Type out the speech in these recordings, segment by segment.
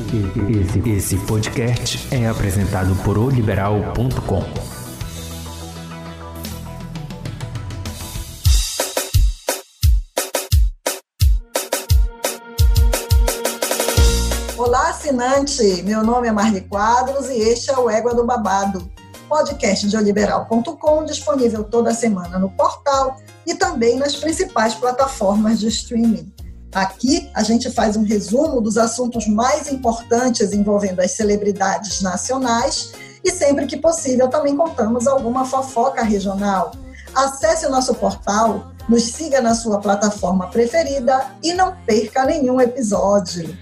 Esse, esse podcast é apresentado por oliberal.com. Olá, assinante! Meu nome é Marli Quadros e este é o Égua do Babado, podcast de oliberal.com, disponível toda semana no portal e também nas principais plataformas de streaming. Aqui a gente faz um resumo dos assuntos mais importantes envolvendo as celebridades nacionais e sempre que possível também contamos alguma fofoca regional. Acesse o nosso portal, nos siga na sua plataforma preferida e não perca nenhum episódio.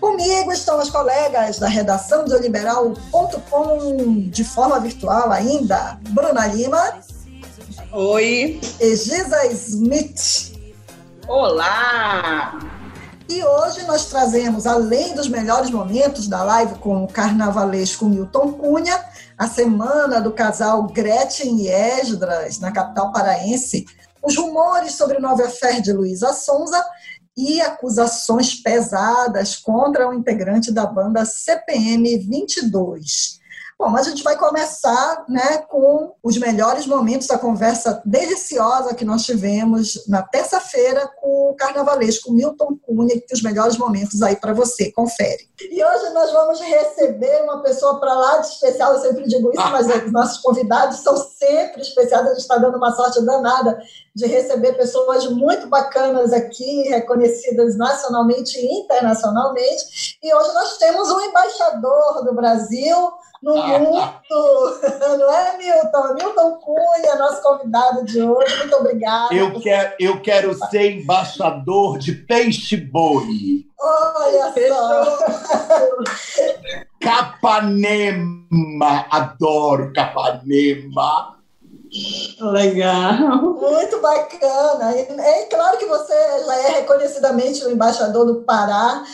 Comigo estão as colegas da redação de Oliberal.com de forma virtual ainda, Bruna Lima. Oi. E Giza Smith. Olá! E hoje nós trazemos, além dos melhores momentos da live com o carnavalesco Milton Cunha, a semana do casal Gretchen e Esdras, na capital paraense, os rumores sobre o novo affair de Luísa Sonza e acusações pesadas contra o integrante da banda CPM 22. Bom, a gente vai começar né, com os melhores momentos da conversa deliciosa que nós tivemos na terça-feira com o carnavalesco Milton Cunha, que tem os melhores momentos aí para você, confere. E hoje nós vamos receber uma pessoa para lá de especial, eu sempre digo isso, mas os nossos convidados são sempre especiais, a gente está dando uma sorte danada de receber pessoas muito bacanas aqui, reconhecidas nacionalmente e internacionalmente. E hoje nós temos um embaixador do Brasil no mundo, não é, Milton? Milton Cunha, nosso convidado de hoje. Muito obrigada. Eu quero, eu quero ser embaixador de peixe-boi. Olha só! Capanema, adoro Capanema. Legal. Muito bacana. É claro que você já é reconhecidamente o embaixador do Pará,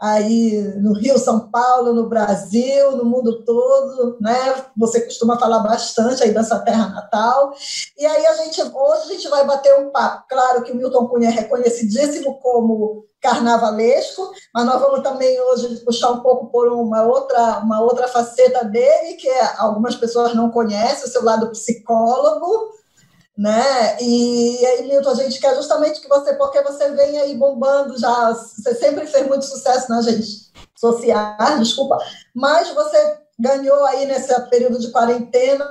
aí no Rio, São Paulo, no Brasil, no mundo todo, né? Você costuma falar bastante aí da sua terra natal. E aí a gente hoje a gente vai bater um papo. Claro que o Milton Cunha é reconhecidíssimo como carnavalesco, mas nós vamos também hoje puxar um pouco por uma outra, uma outra faceta dele, que é, algumas pessoas não conhecem, o seu lado psicólogo, né? E aí, Milton, a gente quer justamente que você, porque você vem aí bombando já, você sempre fez muito sucesso nas redes sociais, desculpa, mas você ganhou aí nesse período de quarentena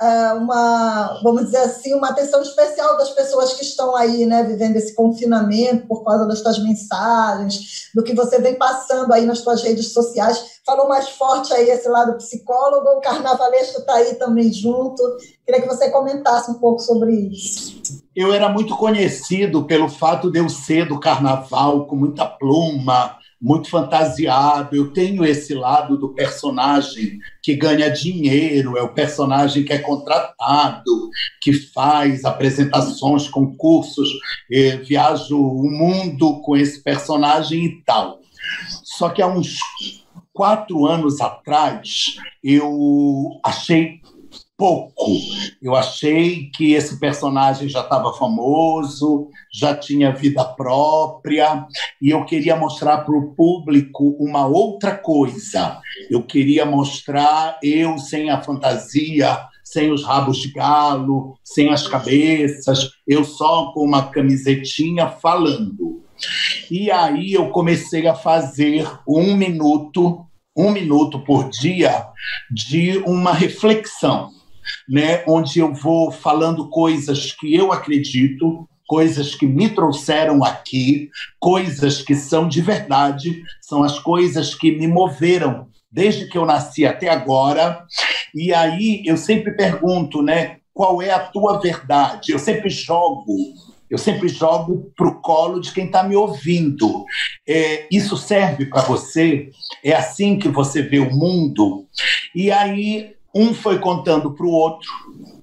é, uma, vamos dizer assim, uma atenção especial das pessoas que estão aí, né, vivendo esse confinamento por causa das suas mensagens, do que você vem passando aí nas suas redes sociais. Falou mais forte aí esse lado psicólogo, o carnavalesco está aí também junto. Queria que você comentasse um pouco sobre isso. Eu era muito conhecido pelo fato de eu ser do carnaval, com muita pluma, muito fantasiado. Eu tenho esse lado do personagem que ganha dinheiro, é o personagem que é contratado, que faz apresentações, concursos, eh, viajo o mundo com esse personagem e tal. Só que há uns quatro anos atrás, eu achei pouco. Eu achei que esse personagem já estava famoso, já tinha vida própria, e eu queria mostrar para o público uma outra coisa. Eu queria mostrar eu sem a fantasia, sem os rabos de galo, sem as cabeças, eu só com uma camisetinha falando. E aí eu comecei a fazer um minuto, um minuto por dia, de uma reflexão né, onde eu vou falando coisas que eu acredito, coisas que me trouxeram aqui, coisas que são de verdade, são as coisas que me moveram desde que eu nasci até agora. E aí eu sempre pergunto, né, qual é a tua verdade? Eu sempre jogo eu sempre jogo para o colo de quem está me ouvindo. É, isso serve para você? É assim que você vê o mundo? E aí um foi contando para o outro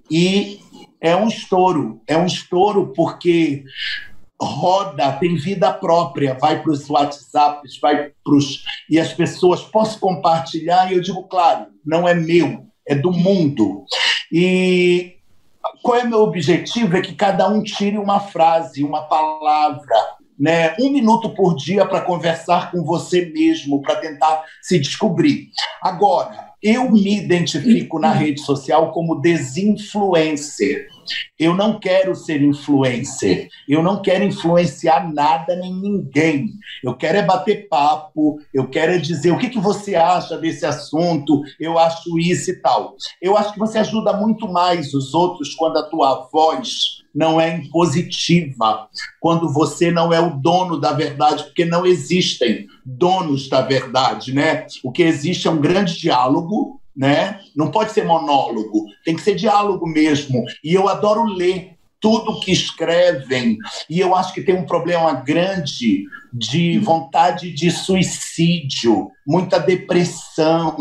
e é um estouro. É um estouro porque roda, tem vida própria, vai para os WhatsApps, vai para os. E as pessoas posso compartilhar, e eu digo, claro, não é meu, é do mundo. E qual é meu objetivo? É que cada um tire uma frase, uma palavra né, um minuto por dia para conversar com você mesmo, para tentar se descobrir. Agora, eu me identifico na rede social como desinfluencer. Eu não quero ser influencer. Eu não quero influenciar nada nem ninguém. Eu quero é bater papo. Eu quero é dizer o que, que você acha desse assunto. Eu acho isso e tal. Eu acho que você ajuda muito mais os outros quando a tua voz não é impositiva, quando você não é o dono da verdade, porque não existem donos da verdade, né? O que existe é um grande diálogo, né? Não pode ser monólogo, tem que ser diálogo mesmo. E eu adoro ler tudo que escrevem. E eu acho que tem um problema grande de vontade de suicídio, muita depressão.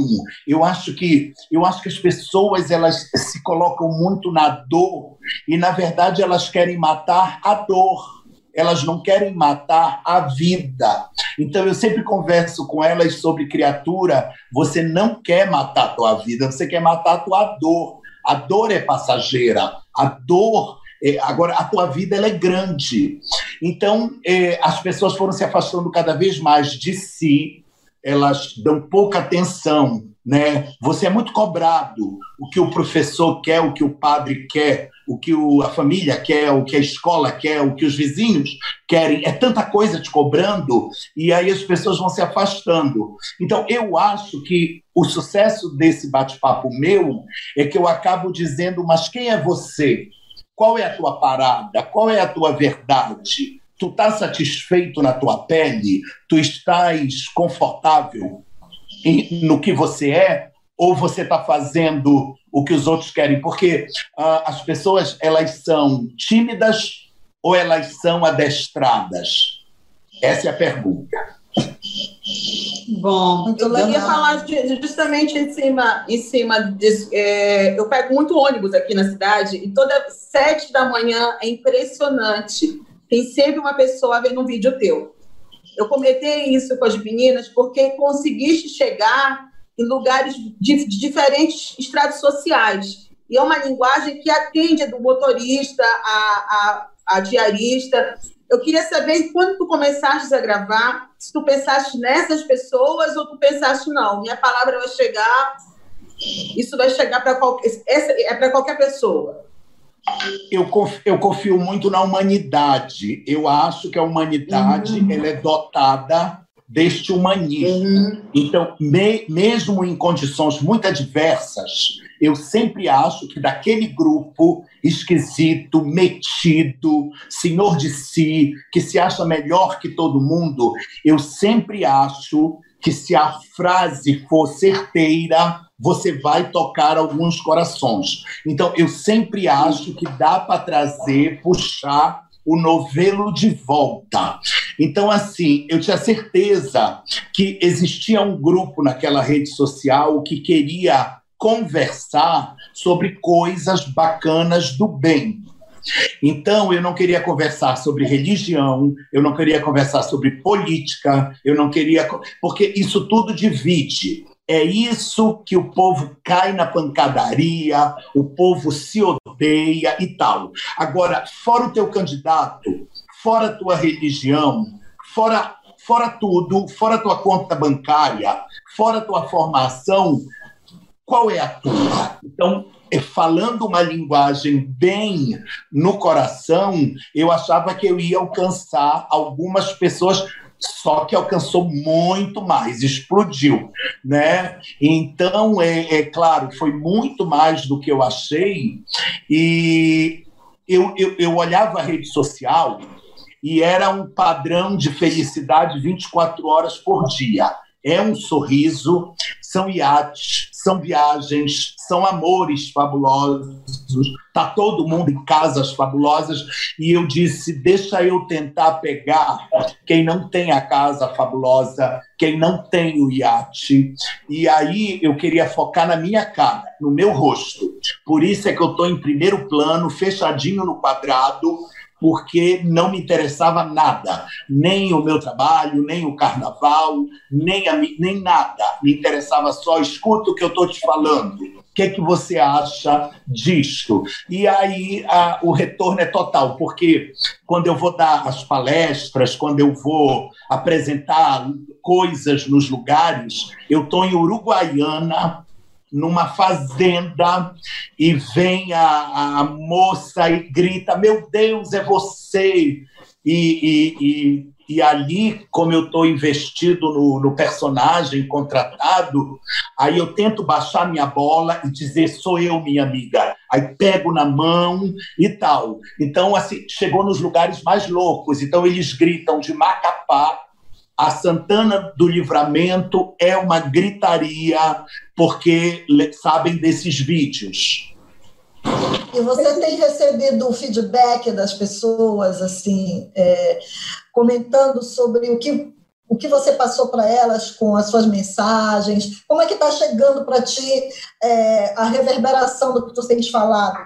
Eu acho que eu acho que as pessoas elas se colocam muito na dor e na verdade elas querem matar a dor. Elas não querem matar a vida. Então eu sempre converso com elas sobre criatura. Você não quer matar a tua vida, você quer matar a tua dor. A dor é passageira. A dor é, agora, a tua vida ela é grande. Então, é, as pessoas foram se afastando cada vez mais de si, elas dão pouca atenção. Né? Você é muito cobrado. O que o professor quer, o que o padre quer, o que o, a família quer, o que a escola quer, o que os vizinhos querem. É tanta coisa te cobrando e aí as pessoas vão se afastando. Então, eu acho que o sucesso desse bate-papo meu é que eu acabo dizendo, mas quem é você? Qual é a tua parada? Qual é a tua verdade? Tu estás satisfeito na tua pele? Tu estás confortável no que você é? Ou você está fazendo o que os outros querem? Porque uh, as pessoas elas são tímidas ou elas são adestradas? Essa é a pergunta. Bom, Muito eu ia falar de, justamente em cima, em cima disso. É, eu pego muito ônibus aqui na cidade e toda sete da manhã é impressionante. Tem sempre uma pessoa vendo um vídeo teu. Eu comentei isso com as meninas porque conseguiste chegar em lugares de, de diferentes estratos sociais. E é uma linguagem que atende do motorista a, a, a diarista. Eu queria saber quando tu começaste a gravar, se tu pensaste nessas pessoas ou tu pensaste não, minha palavra vai chegar, isso vai chegar para qualquer, essa é para qualquer pessoa. Eu confio, eu confio muito na humanidade. Eu acho que a humanidade uhum. ela é dotada deste humanismo. Uhum. Então, me, mesmo em condições muito adversas, eu sempre acho que daquele grupo esquisito, metido, senhor de si, que se acha melhor que todo mundo, eu sempre acho que se a frase for certeira, você vai tocar alguns corações. Então, eu sempre acho que dá para trazer, puxar o novelo de volta. Então, assim, eu tinha certeza que existia um grupo naquela rede social que queria conversar sobre coisas bacanas do bem. Então, eu não queria conversar sobre religião, eu não queria conversar sobre política, eu não queria. Porque isso tudo divide. É isso que o povo cai na pancadaria, o povo se odeia e tal. Agora, fora o teu candidato, fora a tua religião, fora, fora tudo, fora a tua conta bancária, fora a tua formação, qual é a tua? Então, é, falando uma linguagem bem no coração, eu achava que eu ia alcançar algumas pessoas só que alcançou muito mais, explodiu, né? Então, é, é, claro, foi muito mais do que eu achei, e eu, eu, eu olhava a rede social e era um padrão de felicidade 24 horas por dia. É um sorriso, são iates, são viagens, são amores fabulosos, tá todo mundo em casas fabulosas e eu disse, deixa eu tentar pegar quem não tem a casa fabulosa, quem não tem o iate. E aí eu queria focar na minha cara, no meu rosto. Por isso é que eu estou em primeiro plano, fechadinho no quadrado, porque não me interessava nada, nem o meu trabalho, nem o carnaval, nem, a, nem nada. Me interessava só, escuta o que eu estou te falando. O que, que você acha disto? E aí a, o retorno é total, porque quando eu vou dar as palestras, quando eu vou apresentar coisas nos lugares, eu estou em Uruguaiana, numa fazenda e vem a, a moça e grita: Meu Deus, é você! E, e, e, e ali, como eu estou investido no, no, personagem contratado, aí eu tento baixar minha bola e dizer: Sou eu, minha amiga. Aí pego na mão e tal. Então, assim, chegou nos lugares mais loucos. Então, eles gritam de Macapá a Santana do Livramento é uma gritaria porque sabem desses vídeos. E você tem recebido o feedback das pessoas, assim, é, comentando sobre o que, o que você passou para elas com as suas mensagens? Como é que está chegando para ti é, a reverberação do que tu tens falado?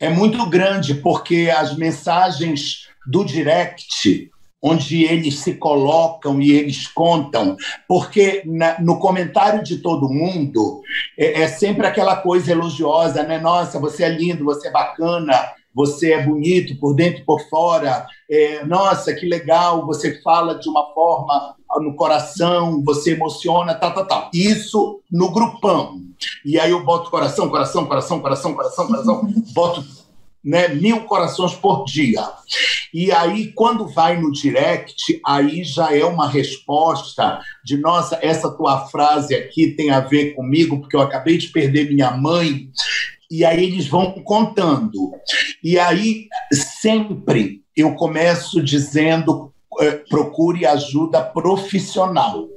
É muito grande, porque as mensagens do direct onde eles se colocam e eles contam, porque na, no comentário de todo mundo é, é, sempre aquela coisa elogiosa, né? Nossa, você é lindo, você é bacana, você é bonito por dentro e por fora, é, nossa, que legal, você fala de uma forma no coração, você emociona, tal, tal, tal. Isso no grupão. E aí eu boto coração, coração, coração, coração, coração, coração, boto né, mil corações por dia. E aí, quando vai no direct, aí já é uma resposta de nossa, essa tua frase aqui tem a ver comigo, porque eu acabei de perder minha mãe. E aí eles vão contando. E aí, sempre eu começo dizendo: eh, procure ajuda profissional.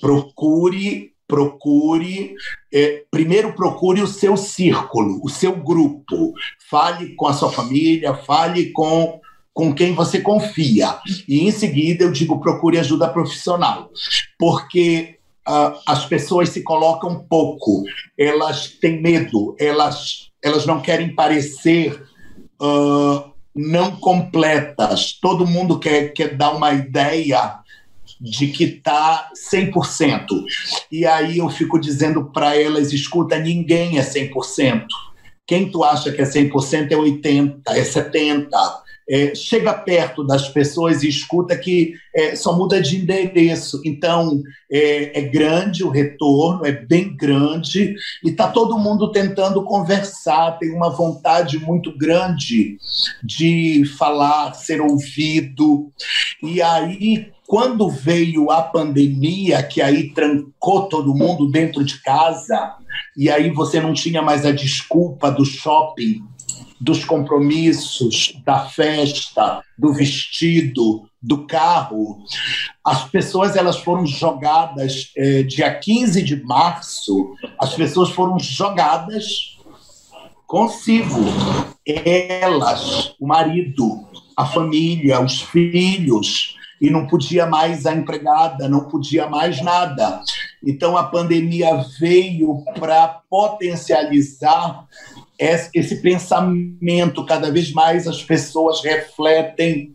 Procure procure, é, primeiro procure o seu círculo, o seu grupo. Fale com a sua família, fale com, com quem você confia. E em seguida eu digo procure ajuda profissional. Porque uh, as pessoas se colocam pouco, elas têm medo, elas, elas não querem parecer. Uh, não completas. Todo mundo quer, quer dar uma ideia de que está 100%. E aí eu fico dizendo para elas: escuta, ninguém é 100%. Quem tu acha que é 100% é 80%, é 70%. É, chega perto das pessoas e escuta que é, só muda de endereço. Então, é, é grande o retorno, é bem grande, e está todo mundo tentando conversar, tem uma vontade muito grande de falar, ser ouvido. E aí, quando veio a pandemia, que aí trancou todo mundo dentro de casa, e aí você não tinha mais a desculpa do shopping, dos compromissos, da festa, do vestido, do carro, as pessoas elas foram jogadas é, dia 15 de março, as pessoas foram jogadas consigo, elas, o marido, a família, os filhos, e não podia mais a empregada, não podia mais nada. Então a pandemia veio para potencializar esse pensamento. Cada vez mais as pessoas refletem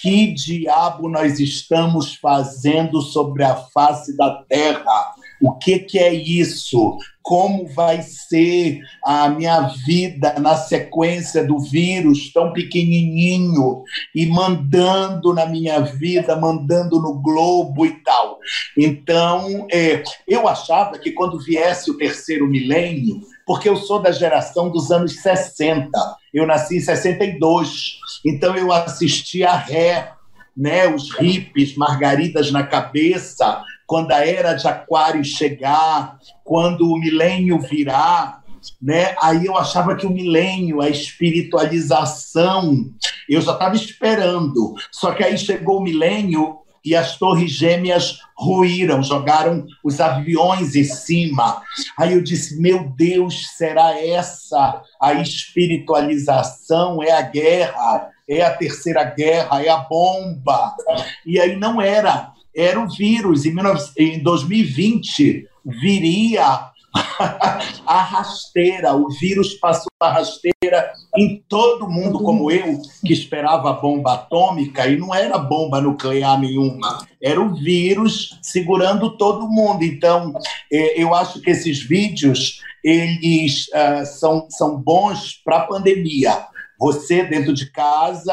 que diabo nós estamos fazendo sobre a face da terra? O que, que é isso? Como vai ser a minha vida na sequência do vírus tão pequenininho e mandando na minha vida, mandando no globo e tal? Então, é, eu achava que quando viesse o terceiro milênio, porque eu sou da geração dos anos 60, eu nasci em 62, então eu assisti a Ré, né, os hippies, margaridas na cabeça, quando a era de Aquário chegar, quando o milênio virar, né? Aí eu achava que o milênio, a espiritualização, eu já estava esperando. Só que aí chegou o milênio e as torres gêmeas ruíram, jogaram os aviões em cima. Aí eu disse: Meu Deus, será essa a espiritualização? É a guerra, é a terceira guerra, é a bomba. E aí não era era o vírus. Em, 2020, viria a rasteira, o vírus passou a rasteira em todo mundo, como eu, que esperava bomba atômica, e não era bomba nuclear nenhuma, era o vírus segurando todo mundo. Então, é, eu acho que esses vídeos eles uh, são, são bons para a pandemia você dentro de casa,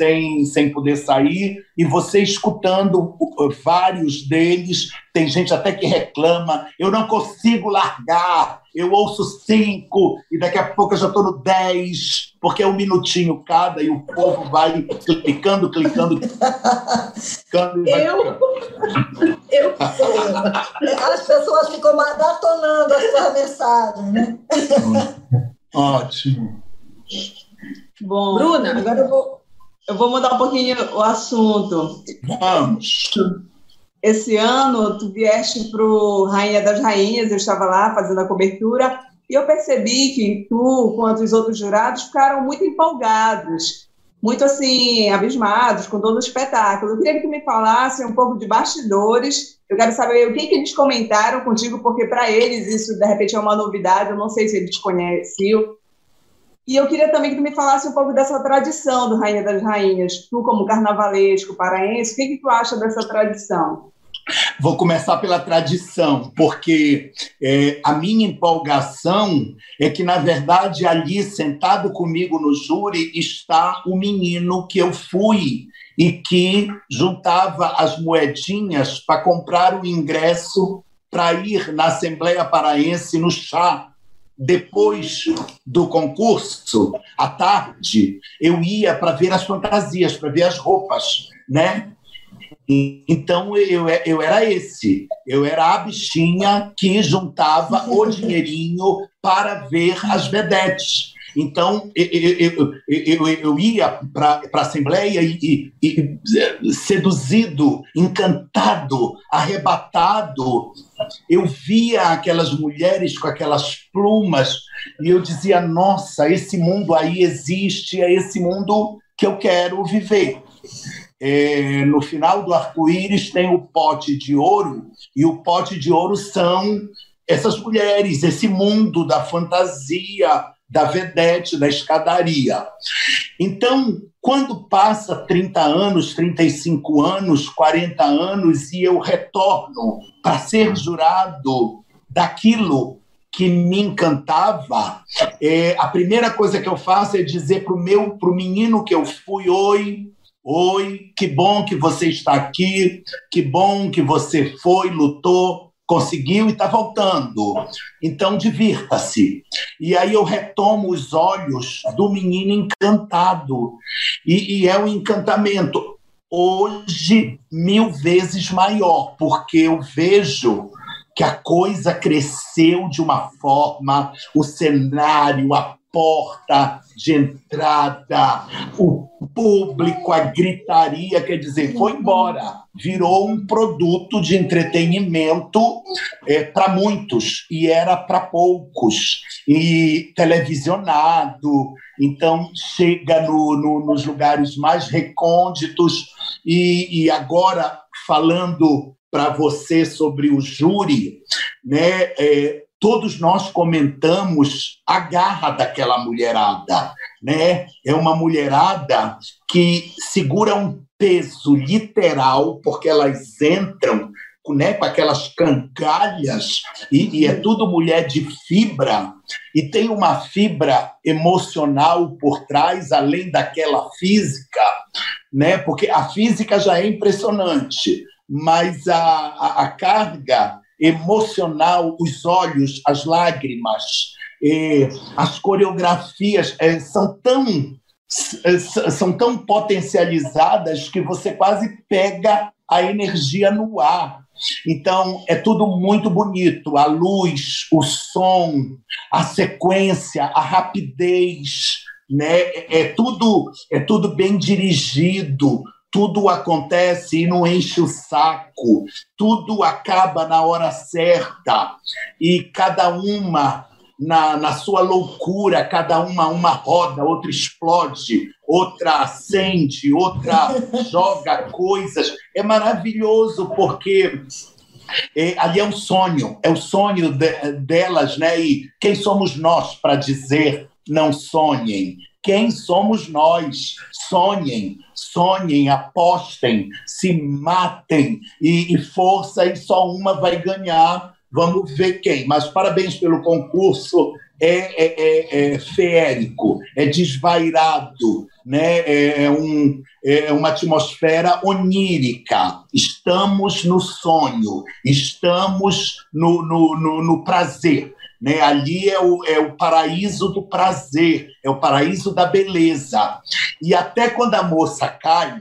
sem, sem poder sair, e você escutando vários deles. Tem gente até que reclama: eu não consigo largar, eu ouço cinco, e daqui a pouco eu já estou no dez, porque é um minutinho cada, e o povo vai clicando, clicando, clicando. E eu. eu. As pessoas ficam maratonando as suas mensagens, né? Ótimo. Bom, Bruna, agora eu vou, eu vou mudar um pouquinho o assunto. Vamos. Esse ano, tu vieste para o Rainha das Rainhas, eu estava lá fazendo a cobertura, e eu percebi que tu, quanto os outros jurados, ficaram muito empolgados, muito assim, abismados com todo o espetáculo. Eu queria que tu me falasse um pouco de bastidores. Eu quero saber o que, que eles comentaram contigo, porque para eles isso, de repente, é uma novidade, eu não sei se eles conheciam. E eu queria também que tu me falasse um pouco dessa tradição do Rainha das Rainhas. Tu, como carnavalesco paraense, o que, que tu acha dessa tradição? Vou começar pela tradição, porque é, a minha empolgação é que, na verdade, ali sentado comigo no júri está o menino que eu fui e que juntava as moedinhas para comprar o ingresso para ir na Assembleia Paraense no chá depois do concurso, à tarde, eu ia para ver as fantasias, para ver as roupas, né? Então eu, eu era esse, eu era a bichinha que juntava o dinheirinho para ver as vedetes. Então, eu, eu, eu ia para a Assembleia e, e, e, seduzido, encantado, arrebatado. Eu via aquelas mulheres com aquelas plumas e eu dizia: nossa, esse mundo aí existe, é esse mundo que eu quero viver. É, no final do arco-íris tem o pote de ouro, e o pote de ouro são essas mulheres, esse mundo da fantasia, da vedete, da escadaria. Então, quando passa 30 anos, 35 anos, 40 anos e eu retorno para ser jurado daquilo que me encantava, é, a primeira coisa que eu faço é dizer para o meu, para o menino que eu fui, oi, oi, que bom que você está aqui, que bom que você foi, lutou, conseguiu e está voltando. Então, divirta-se. E aí eu retomo os olhos do menino encantado. E, e é um encantamento hoje mil vezes maior, porque eu vejo que a coisa cresceu de uma forma, o cenário, a porta de entrada, o público, a gritaria, quer dizer, foi embora. Virou um produto de entretenimento é, para muitos e era para poucos. E televisionado, então chega no, no, nos lugares mais recônditos. E, e agora, falando para você sobre o júri, né? É, todos nós comentamos a garra daquela mulherada, né? É uma mulherada que segura um peso literal, porque elas entram né, com aquelas cangalhas, e, e, é tudo mulher de fibra, e tem uma fibra emocional por trás, além daquela física, né, porque a física já é impressionante, mas a, a, a carga emocional, os olhos, as lágrimas, as coreografias é, são tão é, são tão potencializadas que você quase pega a energia no ar. Então, é tudo muito bonito. A luz, o som, a sequência, a rapidez, né? É, é tudo, é tudo bem dirigido, tudo acontece e não enche o saco, tudo acaba na hora certa e cada uma na, na sua loucura, cada uma uma roda, outra explode, outra acende, outra joga coisas. É maravilhoso porque É, ali é um sonho, é o sonho de, delas, né? E quem somos nós para dizer não sonhem? Quem somos nós? Sonhem, sonhem, apostem, se matem e, e força, e só uma vai ganhar. Vamos ver quem. Mas parabéns pelo concurso. É, é, é, é feérico, é desvairado, né? é, é um, é uma atmosfera onírica. Estamos no sonho, estamos no, no, no, no prazer. Né? Ali é o, é o paraíso do prazer, é o paraíso da beleza. E até quando a moça cai,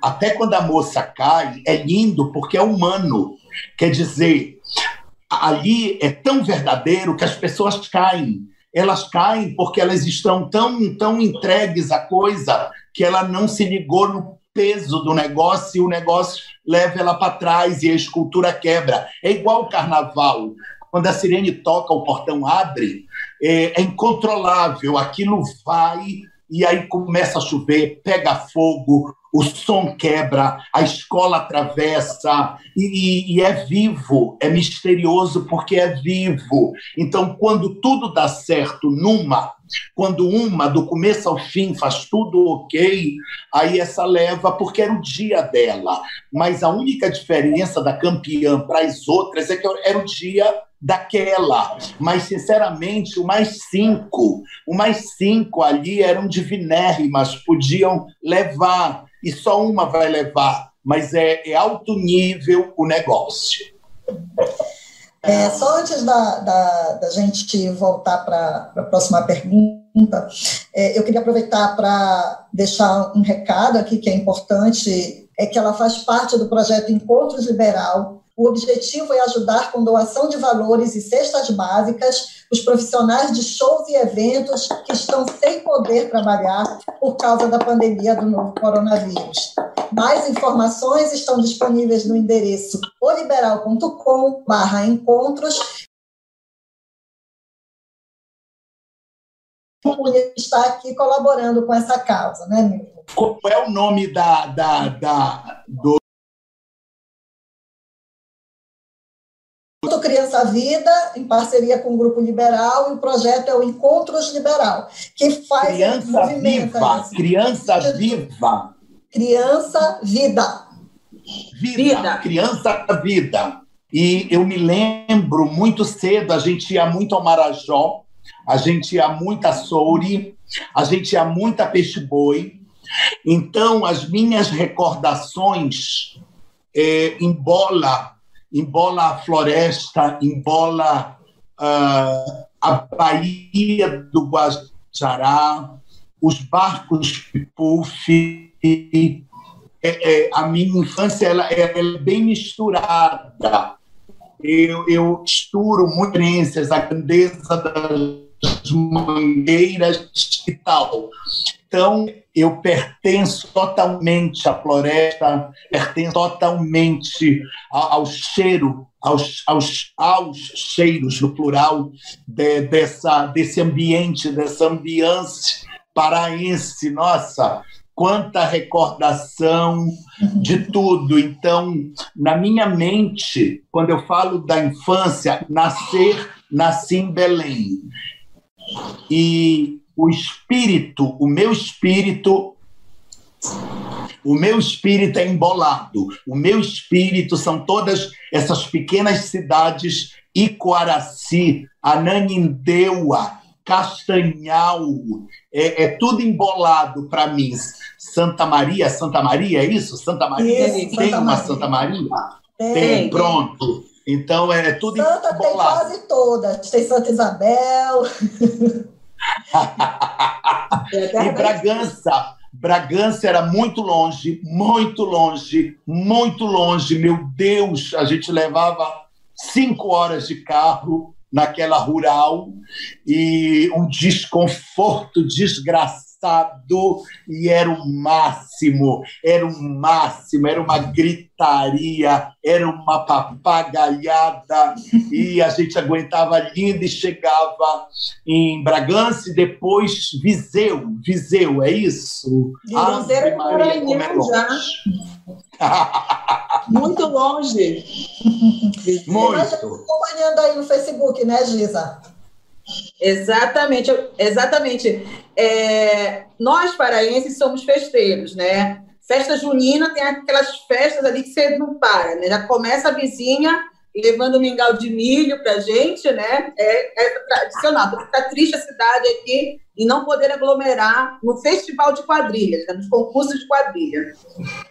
até quando a moça cai, é lindo porque é humano. Quer dizer, ali é tão verdadeiro que as pessoas caem. Elas caem porque elas estão tão, tão entregues à coisa que ela não se ligou no peso do negócio e o negócio leva ela para trás e a escultura quebra. É igual o carnaval. Quando a sirene toca, o portão abre, é, é incontrolável, aquilo vai e aí começa a chover, pega fogo, o som quebra, a escola atravessa e, e, e, é vivo, é misterioso porque é vivo. Então, quando tudo dá certo numa, quando uma do começo ao fim faz tudo ok, aí essa leva porque era o dia dela. Mas a única diferença da campeã para as outras é que era o dia daquela. Mas, sinceramente, o mais cinco, o mais cinco ali eram divinérrimas, podiam levar, e só uma vai levar, mas é, é alto nível o negócio. É, só antes da, da, da gente voltar para a próxima pergunta, é, eu queria aproveitar para deixar um recado aqui que é importante, é que ela faz parte do projeto Encontros Liberal, o objetivo é ajudar com doação de valores e cestas básicas os profissionais de shows e eventos que estão sem poder trabalhar por causa da pandemia do novo coronavírus. Mais informações estão disponíveis no endereço oliberal.com/encontros está aqui colaborando com essa causa, né, Milton? Qual é o nome da, da, da do Criança Vida, em parceria com o Grupo Liberal, e o projeto é o Encontros Liberal, que faz Criança Viva, Criança Viva. Criança Vida. Vida, vida. Criança Vida. E eu me lembro muito cedo, a gente ia muito ao Marajó, a gente ia muito a Souri, a gente ia muito a Peixe-Boi. Então, as minhas recordações é, embola embola a floresta, embola uh, a Baía do Guajará, os barcos Pipuf. É, é, a minha infância ela, ela é bem misturada. Eu, eu misturo muitas a grandeza das mangueiras e tal. Então, eu pertenço totalmente à floresta, pertenço totalmente ao, ao cheiro, aos, aos, aos cheiros, no plural, de, dessa, desse ambiente, dessa ambiance paraense. Nossa, quanta recordação de tudo. Então, na minha mente, quando eu falo da infância, nascer, nasci em Belém. E o espírito, o meu espírito, o meu espírito é embolado. O meu espírito são todas essas pequenas cidades, Icoaraci, Ananindeua, Castanhal, é, é tudo embolado para mim. Santa Maria, Santa Maria, é isso? Santa Maria? Isso, tem Santa uma Maria. Santa Maria? Tem, tem, pronto. Então é tudo Santa tem embolado. quase todas. Tem Santa Isabel. É E Bragança, Bragança era muito longe, muito longe, muito longe. Meu Deus, a gente levava cinco horas de carro naquela rural e um desconforto desgraçado e era o máximo, era o máximo, era uma gritaria, era uma papagaiada e a gente aguentava lindo e chegava em Bragança e depois Viseu, Viseu, é isso? Cruzeiro Ave do Maria, é já. longe. Muito longe. Muito. acompanhando aí no Facebook, né, Giza? Exatamente, exatamente. É, nós paraenses somos festeiros, né? Festa junina tem aquelas festas ali que você não para, né? Já começa a vizinha levando mingau de milho para gente, né? É, é tradicional. Está triste a cidade aqui e não poder aglomerar no festival de quadrilhas, né? nos concursos de quadrilha.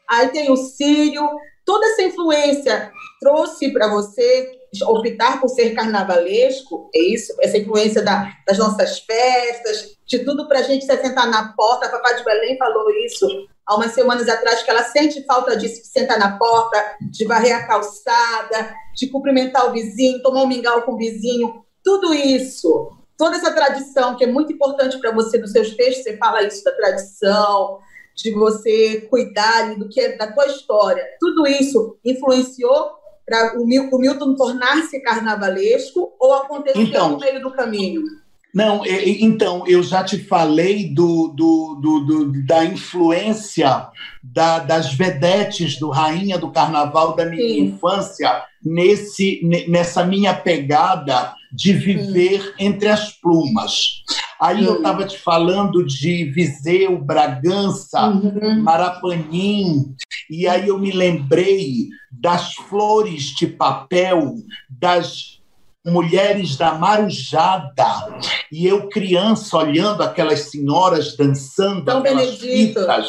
Aí tem o Sírio, toda essa influência trouxe para você optar por ser carnavalesco, é isso? Essa influência da, das nossas festas, de tudo para a gente se sentar na porta. A Papá de Belém falou isso há umas semanas atrás, que ela sente falta disso, de sentar na porta, de varrer a calçada, de cumprimentar o vizinho, tomar um mingau com o vizinho. Tudo isso, toda essa tradição que é muito importante para você nos seus textos, você fala isso da tradição, de você cuidar do que é da tua história. Tudo isso influenciou para o Milton tornar-se carnavalesco ou aconteceu então, no meio do caminho? Não, então, eu já te falei do, do, do, do da influência da, das vedetes do Rainha do Carnaval da minha Sim. infância nesse, nessa minha pegada de viver Sim. entre as plumas. Aí Sim. eu estava te falando de Viseu, Bragança, uhum. Marapanim, e aí eu me lembrei das flores de papel, das mulheres da Marujada. E eu, criança, olhando aquelas senhoras dançando, São aquelas fitas,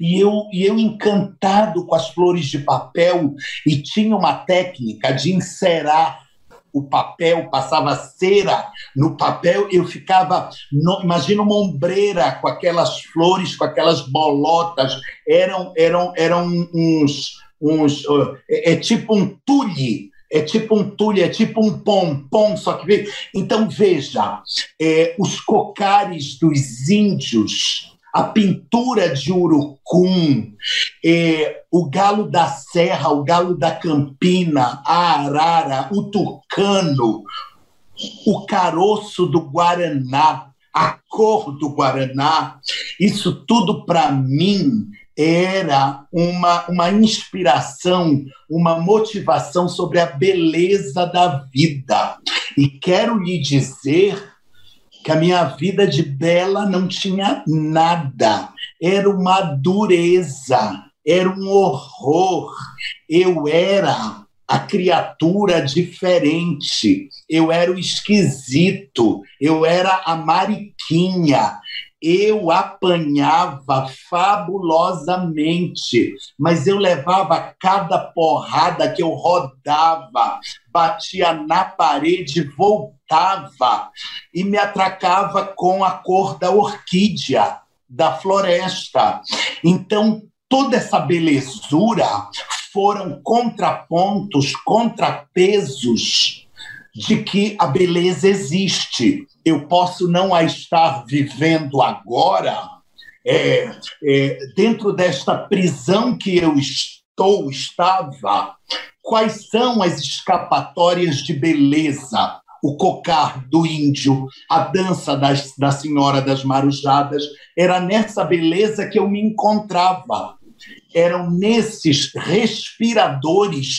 e eu, e eu encantado com as flores de papel, e tinha uma técnica de encerar o papel, passava cera no papel, eu ficava, no, imagina uma ombreira com aquelas flores, com aquelas bolotas, eram, eram, eram uns, uns é, é tipo um tule, é tipo um tule, é tipo um pompom, só que. Então, veja, é, os cocares dos índios, a pintura de urucum, é, o galo da serra, o galo da campina, a arara, o tucano, o caroço do guaraná, a cor do guaraná, isso tudo para mim era uma, uma inspiração, uma motivação sobre a beleza da vida. E quero lhe dizer que a minha vida de bela não tinha nada, era uma dureza, era um horror. Eu era a criatura diferente, eu era o esquisito, eu era a mariquinha, eu apanhava fabulosamente, mas eu levava cada porrada que eu rodava, batia na parede, voltava e me atracava com a cor da orquídea da floresta. Então, toda essa belezura foram contrapontos, contrapesos de que a beleza existe eu posso não a estar vivendo agora, é, é, dentro desta prisão que eu estou, estava, quais são as escapatórias de beleza? O cocar do índio, a dança das, da Senhora das Marujadas, era nessa beleza que eu me encontrava. Eram nesses respiradores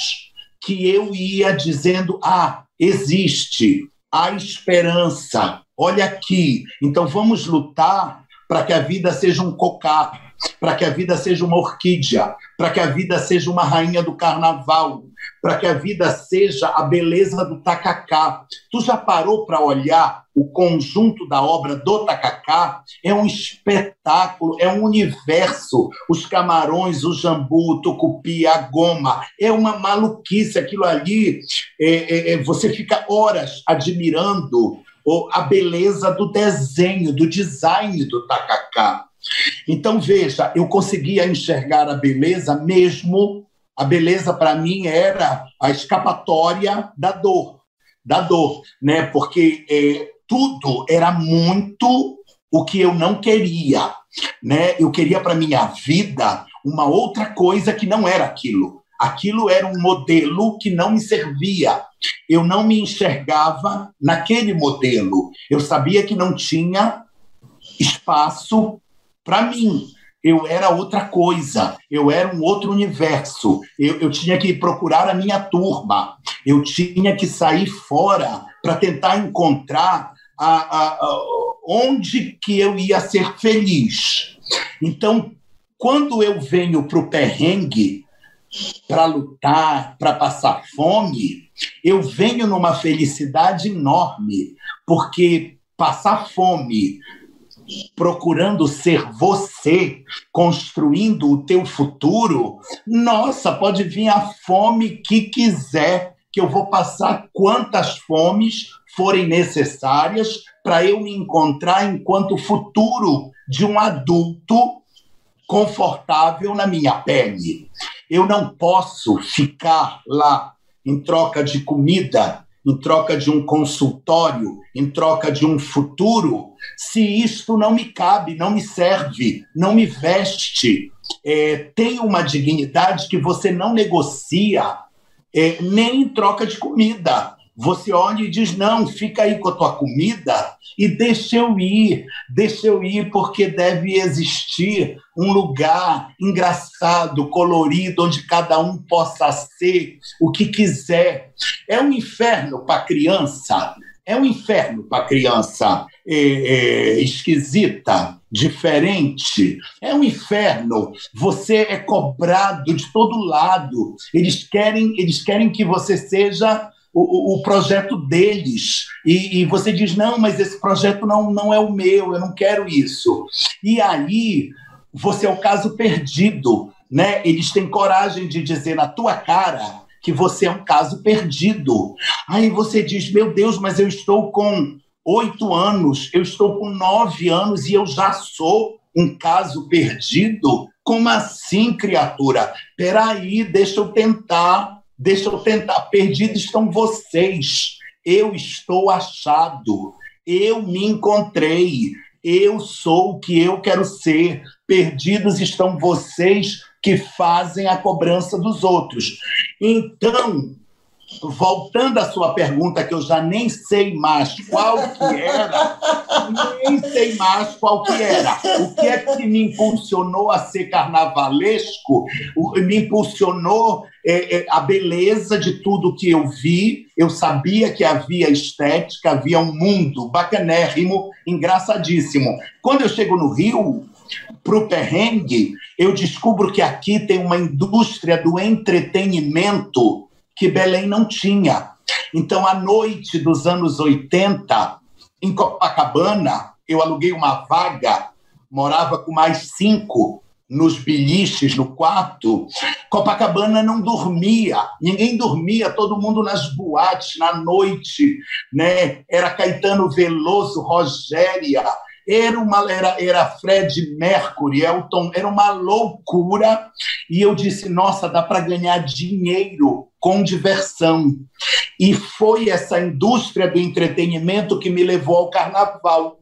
que eu ia dizendo: ah, existe, há esperança. Olha aqui. Então vamos lutar para que a vida seja um cocar, para que a vida seja uma orquídea, para que a vida seja uma rainha do carnaval, para que a vida seja a beleza do tacacá. Tu já parou para olhar o conjunto da obra do tacacá? É um espetáculo, é um universo. Os camarões, o jambu, o tucupi, a goma, é uma maluquice aquilo ali. É, é, é você fica horas admirando a beleza do desenho, do design do tacacá. Então, veja, eu conseguia enxergar a beleza mesmo. A beleza, para mim, era a escapatória da dor, da dor, né? Porque é, tudo era muito o que eu não queria, né? Eu queria para minha vida uma outra coisa que não era aquilo. Aquilo era um modelo que não me servia. Eu não me enxergava naquele modelo. Eu sabia que não tinha espaço para mim. Eu era outra coisa, eu era um outro universo. Eu, eu tinha que procurar a minha turma, eu tinha que sair fora para tentar encontrar a, a, a, onde que eu ia ser feliz. Então, quando eu venho para o perrengue, para lutar, para passar fome, eu venho numa felicidade enorme, porque passar fome, procurando ser você, construindo o teu futuro, nossa, pode vir a fome que quiser, que eu vou passar quantas fomes forem necessárias para eu me encontrar enquanto futuro de um adulto confortável na minha pele. Eu não posso ficar lá em troca de comida, em troca de um consultório, em troca de um futuro, se isto não me cabe, não me serve, não me veste. É, tem uma dignidade que você não negocia é, nem em troca de comida. Você olha e diz: não, fica aí com a tua comida e deixa eu ir, deixa eu ir, porque deve existir um lugar engraçado, colorido, onde cada um possa ser o que quiser. É um inferno para criança, é um inferno para criança é, é, esquisita, diferente. É um inferno. Você é cobrado de todo lado. Eles querem, eles querem que você seja o, o, projeto deles. E, e, você diz: não, mas esse projeto não, não é o meu, eu não quero isso. E aí você é o caso perdido. Né? Eles têm coragem de dizer na tua cara que você é um caso perdido. Aí você diz: meu Deus, mas eu estou com oito anos, eu estou com nove anos e eu já sou um caso perdido? Como assim, criatura? Peraí, deixa eu tentar. Deixa eu tentar. Perdidos estão vocês. Eu estou achado. Eu me encontrei. Eu sou o que eu quero ser. Perdidos estão vocês que fazem a cobrança dos outros. Então, voltando à sua pergunta, que eu já nem sei mais qual que era, nem sei mais qual que era. O que é que me impulsionou a ser carnavalesco? Me impulsionou é, é, a beleza de tudo que eu vi. Eu sabia que havia estética, havia um mundo bacanérrimo, engraçadíssimo. Quando eu chego no Rio, para o perrengue, eu descubro que aqui tem uma indústria do entretenimento que Belém não tinha. Então, à noite dos anos 80, em Copacabana, eu aluguei uma vaga, morava com mais cinco nos biliches, no quarto. Copacabana não dormia, ninguém dormia, todo mundo nas boates, na noite, né? Era Caetano Veloso, Rogéria, era uma era, era Fred Mercury, Elton, era uma loucura. E eu disse: nossa, dá para ganhar dinheiro com diversão. E foi essa indústria do entretenimento que me levou ao carnaval.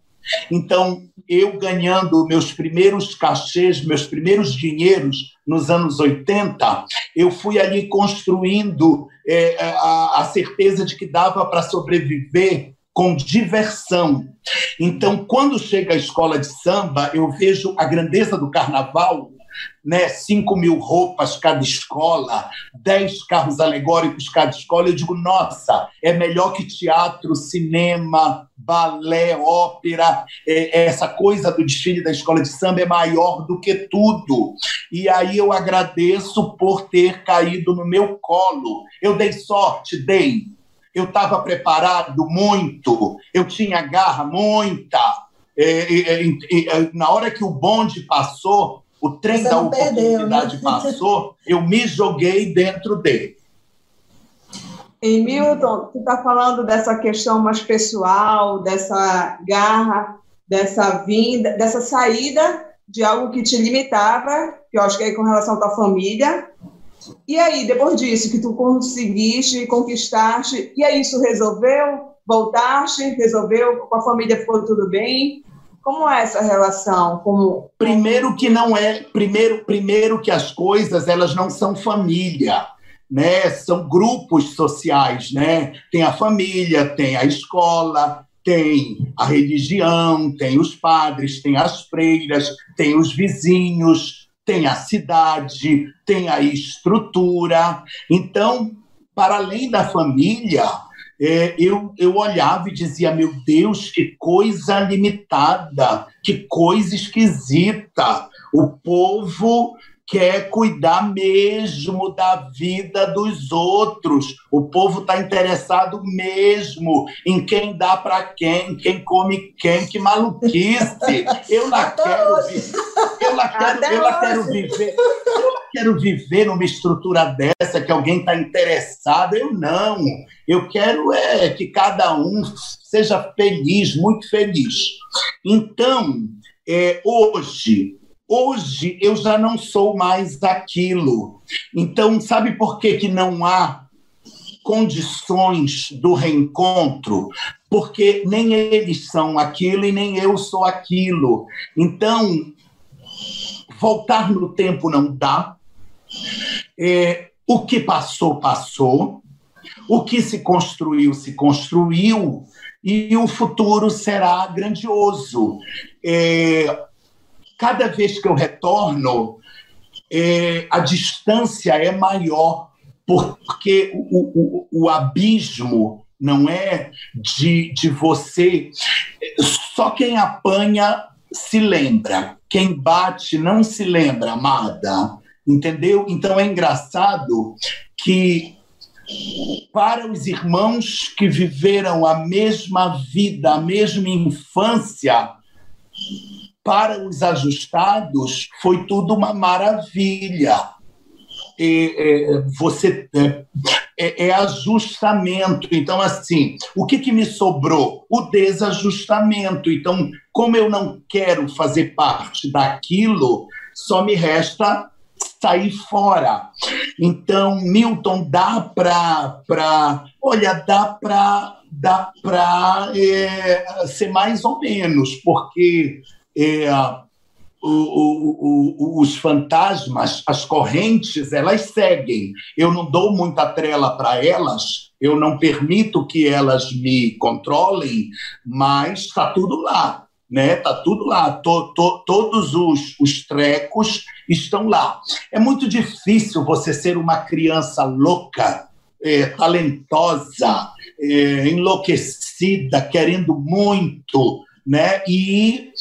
Então, eu ganhando meus primeiros cachês, meus primeiros dinheiros nos anos 80, eu fui ali construindo é, a, a certeza de que dava para sobreviver com diversão. Então, quando chega a escola de samba, eu vejo a grandeza do carnaval, né? 5 mil roupas cada escola, 10 carros alegóricos cada escola. Eu digo, nossa, é melhor que teatro, cinema, balé, ópera. É, essa coisa do desfile da escola de samba é maior do que tudo. E aí eu agradeço por ter caído no meu colo. Eu dei sorte, dei eu estava preparado muito, eu tinha garra muita. É, é, é, na hora que o bonde passou, o trem da oportunidade perdeu, né? passou, eu me joguei dentro dele. E Milton, tu está falando dessa questão mais pessoal, dessa garra, dessa vinda, dessa saída de algo que te limitava, que eu acho que é com relação à tua família, e aí, depois disso, que tu conseguiste, conquistaste, e aí isso resolveu? Voltaste, resolveu, com a família ficou tudo bem? Como é essa relação? Como... Primeiro que não é, primeiro, primeiro que as coisas elas não são família, né? São grupos sociais, né? Tem a família, tem a escola, tem a religião, tem os padres, tem as freiras, tem os vizinhos, tem a cidade, tem a estrutura. Então, para além da família, é, eu, eu olhava e dizia: meu Deus, que coisa limitada, que coisa esquisita. O povo quer cuidar mesmo da vida dos outros. O povo está interessado mesmo em quem dá para quem, quem come quem, que maluquice. Eu lá quero, eu lá quero, eu lá quero viver. Eu lá quero viver numa estrutura dessa que alguém está interessado. Eu não. Eu quero é que cada um seja feliz, muito feliz. Então, é, hoje Hoje eu já não sou mais aquilo. Então, sabe por que, que não há condições do reencontro? Porque nem eles são aquilo e nem eu sou aquilo. Então, voltar no tempo não dá. É, o que passou, passou. O que se construiu, se construiu. E o futuro será grandioso. É, cada vez que eu retorno, é, a distância é maior, porque o, o, o abismo não é de, de você. Só quem apanha se lembra, quem bate não se lembra, amada. Entendeu? Então é engraçado que para os irmãos que viveram a mesma vida, a mesma infância, para os ajustados, foi tudo uma maravilha. É, você é, é, é, ajustamento. Então, assim, o que, que me sobrou? O desajustamento. Então, como eu não quero fazer parte daquilo, só me resta sair fora. Então, Milton, dá para. Olha, dá para dá para é, ser mais ou menos, porque é, o, o, o, os fantasmas, as correntes, elas seguem. Eu não dou muita trela para elas, eu não permito que elas me controlem, mas está tudo lá. Né? Tá tudo lá, to, to, todos os, os trecos estão lá. É muito difícil você ser uma criança louca, é, talentosa, é, enlouquecida, querendo muito, né? E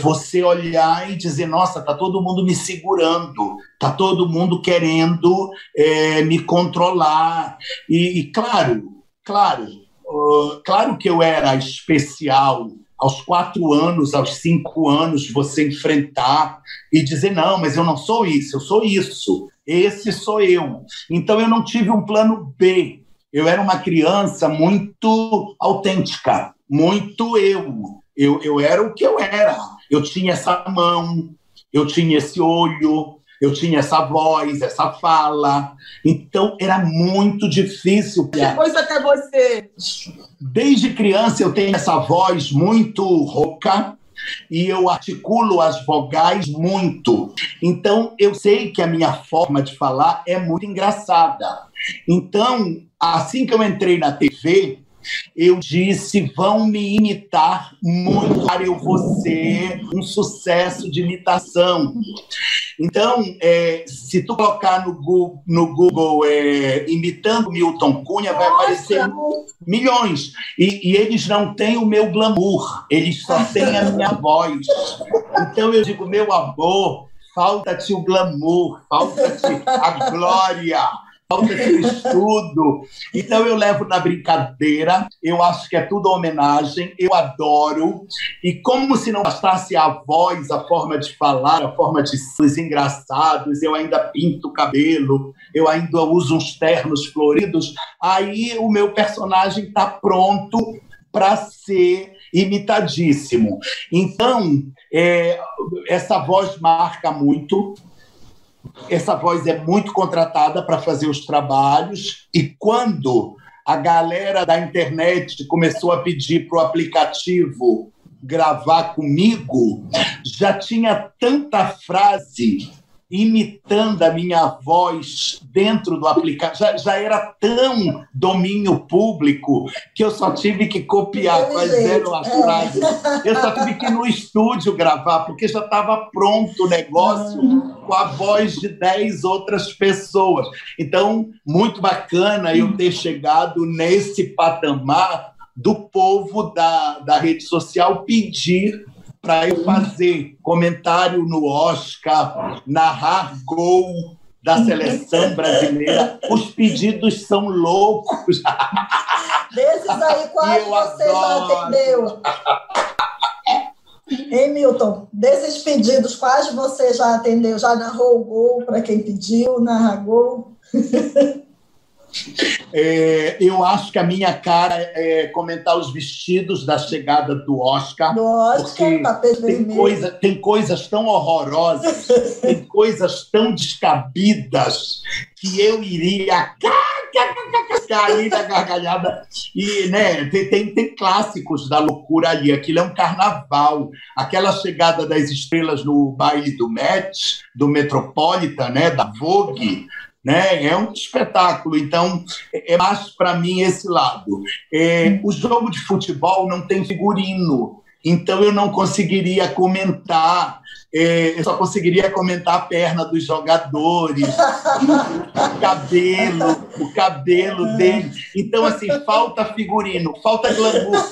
você olhar e dizer, nossa, tá todo mundo me segurando, tá todo mundo querendo é, me controlar. E, e claro, claro, uh, claro que eu era especial. Aos quatro anos, aos cinco anos, você enfrentar e dizer, não, mas eu não sou isso, eu sou isso, esse sou eu. Então eu não tive um plano B. Eu era uma criança muito autêntica, muito eu. Eu, eu era o que eu era. Eu tinha essa mão, eu tinha esse olho, eu tinha essa voz, essa fala. Então era muito difícil. Depois até você. Desde criança eu tenho essa voz muito rouca e eu articulo as vogais muito. Então eu sei que a minha forma de falar é muito engraçada. Então, assim que eu entrei na TV, eu disse: vão me imitar muito para eu vou ser um sucesso de imitação. Então, é, se tu colocar no Google, no Google é, imitando Milton Cunha, vai aparecer milhões. E, e, eles não têm o meu glamour, eles só têm a minha voz. Então eu digo, meu amor, falta-te o glamour, falta-te a glória falta de estudo. Então eu levo na brincadeira, eu acho que é tudo homenagem, eu adoro. E como se não bastasse a voz, a forma de falar, a forma de ser engraçados, eu ainda pinto o cabelo, eu ainda uso uns ternos floridos, aí o meu personagem está pronto para ser imitadíssimo. Então, é, essa voz marca muito essa voz é muito contratada para fazer os trabalhos, e quando a galera da internet começou a pedir para o aplicativo gravar comigo, já tinha tanta frase imitando a minha voz dentro do aplicativo. Já, já era tão domínio público que eu só tive que copiar quais eram as é. frases. Eu só tive que ir no estúdio gravar, porque já estava pronto o negócio com a voz de dez outras pessoas. Então, muito bacana eu ter chegado nesse patamar do povo da, da rede social pedir para eu fazer comentário no Oscar, narrar gol da seleção brasileira. Os pedidos são loucos. Desses aí, quase você adoro. já atendeu? Hein, Milton? Desses pedidos, quais você já atendeu? Já narrou o gol para quem pediu, narra gol? É, eu acho que a minha cara é comentar os vestidos da chegada do Oscar. Do Oscar, porque tem, coisa, tem coisas tão horrorosas, tem coisas tão descabidas que eu iria cair da gargalhada. E né, tem, tem, tem clássicos da loucura ali. Aquilo é um carnaval. Aquela chegada das estrelas no baile do Met, do Metropolitan, né, da Vogue né? É um espetáculo. Então, é mais para mim esse lado. É, o jogo de futebol não tem figurino, então eu não conseguiria comentar. É, eu só conseguiria comentar a perna dos jogadores, o cabelo, o cabelo dele. Então, assim, falta figurino, falta glamour.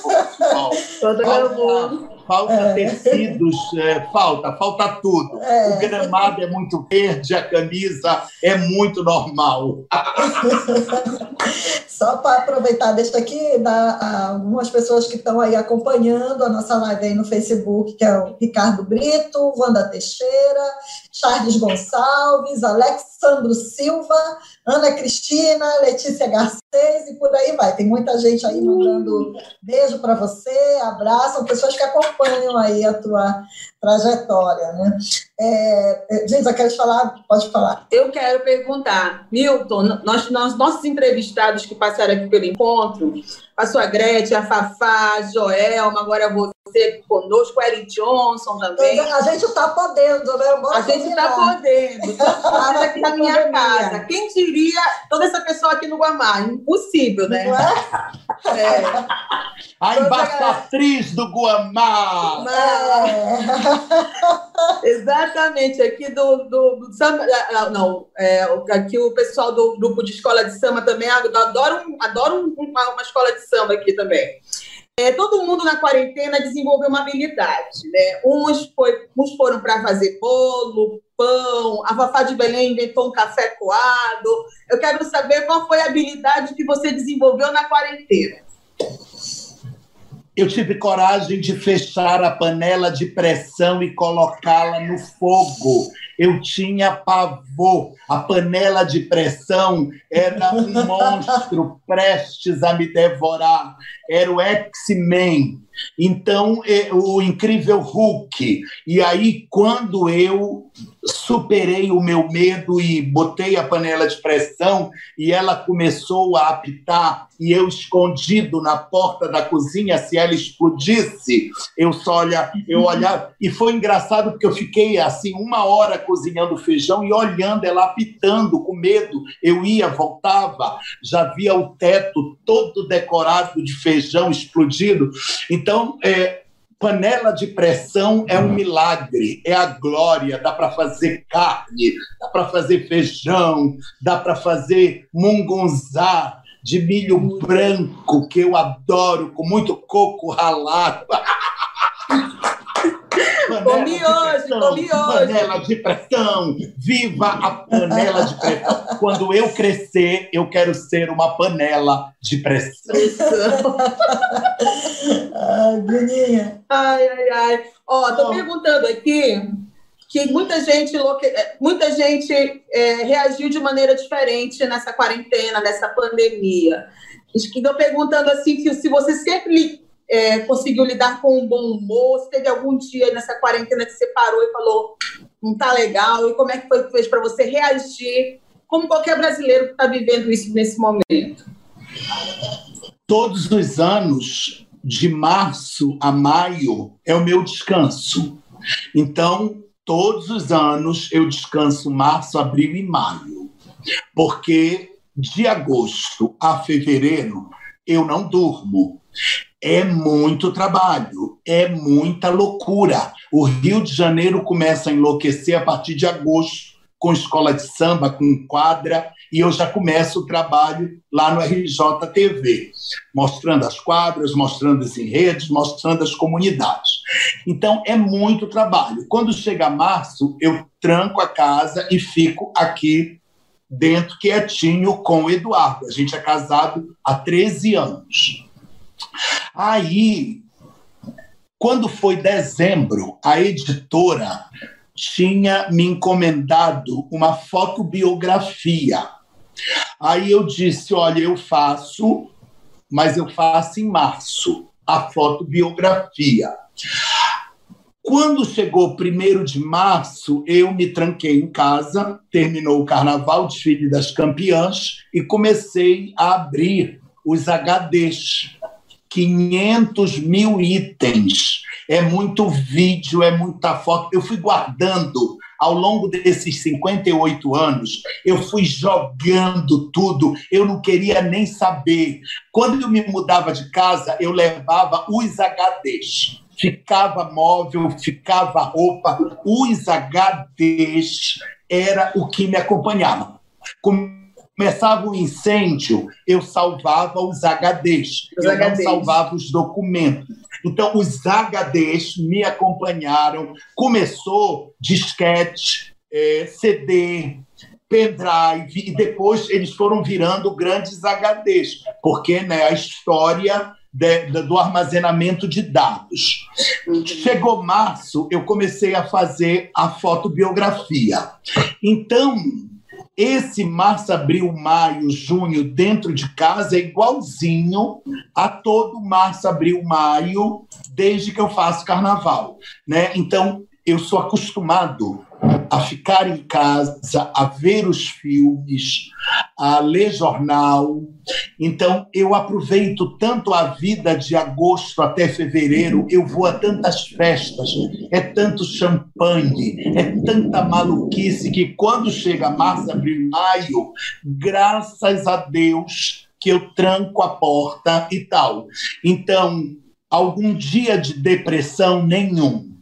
Falta glamour falta é. tecidos, é, falta, falta tudo. É. O gramado é muito verde, a camisa é muito normal. Só para aproveitar, deixa aqui dar algumas pessoas que estão aí acompanhando a nossa live aí no Facebook, que é o Ricardo Brito, Wanda Teixeira, Charles Gonçalves, Alexandro Silva, Ana Cristina, Letícia Garcês e por aí vai. Tem muita gente aí mandando beijo para você, abraço, são pessoas que acompanham aí a tua trajetória, né? É, Giza, quer falar? Pode falar. Eu quero perguntar, Milton, nós, nós, nossos entrevistados que passaram aqui pelo encontro, a Gretchen, a Fafá, a Joelma, agora você conosco, o Eric Johnson também. A gente está podendo, né? a gente está podendo. Casa aqui na minha casa. Quem diria toda essa pessoa aqui no Guamá? Impossível, né? Não é? é. A embaixatriz do Guamá! É. Exatamente, aqui do, do, do samba. Ah, ah, não, é, aqui o pessoal do grupo de escola de samba também adora, adora uma, uma escola de samba aqui também. É, todo mundo na quarentena desenvolveu uma habilidade, né? Uns, foi, uns foram para fazer bolo, pão, a Fafá de Belém inventou um café coado. Eu quero saber qual foi a habilidade que você desenvolveu na quarentena. Eu tive coragem de fechar a panela de pressão e colocá-la no fogo. Eu tinha pavor. A panela de pressão era um monstro prestes a me devorar. Era o X-Men. Então, o incrível Hulk. E aí, quando eu superei o meu medo e botei a panela de pressão e ela começou a apitar e eu escondido na porta da cozinha se ela explodisse eu só olha eu olhava e foi engraçado porque eu fiquei assim uma hora cozinhando feijão e olhando ela apitando com medo eu ia voltava já via o teto todo decorado de feijão explodido então é, Panela de pressão é um milagre, é a glória. Dá para fazer carne, dá para fazer feijão, dá para fazer mungunzá de milho branco, que eu adoro, com muito coco ralado. comi hoje, comi hoje. Panela de pressão, viva a panela de pressão. Quando eu crescer, eu quero ser uma panela de pressão. pressão. ai, Bruninha. Ai, ai, ai. Ó, tô oh. perguntando aqui que muita gente, muita gente é, reagiu de maneira diferente nessa quarentena, nessa pandemia. Estou perguntando assim se você sempre é, conseguiu lidar com um bom humor? Se teve algum dia nessa quarentena que você parou e falou, não tá legal? E como é que foi que fez para você reagir, como qualquer brasileiro que está vivendo isso nesse momento? Todos os anos, de março a maio, é o meu descanso. Então, todos os anos eu descanso março, abril e maio, porque de agosto a fevereiro eu não durmo. É muito trabalho, é muita loucura. O Rio de Janeiro começa a enlouquecer a partir de agosto, com escola de samba, com quadra, e eu já começo o trabalho lá no RJTV, mostrando as quadras, mostrando as enredos, mostrando as comunidades. Então é muito trabalho. Quando chega março, eu tranco a casa e fico aqui dentro quietinho com o Eduardo. A gente é casado há 13 anos. Aí, quando foi dezembro, a editora tinha me encomendado uma fotobiografia. Aí eu disse: Olha, eu faço, mas eu faço em março a fotobiografia. Quando chegou primeiro de março, eu me tranquei em casa, terminou o carnaval, desfile das campeãs, e comecei a abrir os HDs. 500 mil itens. É muito vídeo, é muita foto. Eu fui guardando ao longo desses 58 anos, eu fui jogando tudo, eu não queria nem saber. Quando eu me mudava de casa, eu levava os HDs ficava móvel, ficava roupa, os HDs era o que me acompanhava. Começava um incêndio, eu salvava os HDs, os eu HDs. não salvava os documentos. Então, os HDs me acompanharam. Começou disquete, é, CD, pendrive, e depois eles foram virando grandes HDs, porque né, a história de, de, do armazenamento de dados. Chegou março, eu comecei a fazer a fotobiografia. Então, esse março, abril, maio, junho dentro de casa é igualzinho a todo março, abril, maio, desde que eu faço carnaval, né? Então, eu sou acostumado a ficar em casa, a ver os filmes, a ler jornal. Então, eu aproveito tanto a vida de agosto até fevereiro, eu vou a tantas festas, é tanto champanhe, é tanta maluquice que quando chega março, abril, maio, graças a Deus que eu tranco a porta e tal. Então, algum dia de depressão nenhum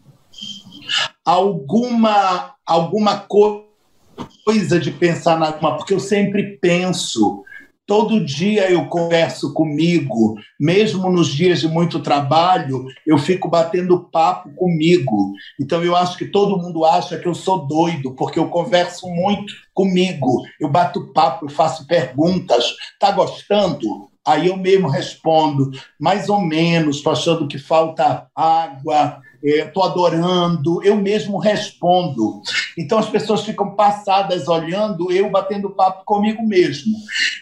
alguma, alguma coisa de pensar na alma, porque eu sempre penso. Todo dia eu converso comigo, mesmo nos dias de muito trabalho, eu fico batendo papo comigo. Então eu acho que todo mundo acha que eu sou doido, porque eu converso muito comigo. Eu bato papo, eu faço perguntas. Tá gostando? Aí eu mesmo respondo, mais ou menos, estou achando que falta água, estou é, adorando, eu mesmo respondo. Então as pessoas ficam passadas olhando, eu batendo papo comigo mesmo.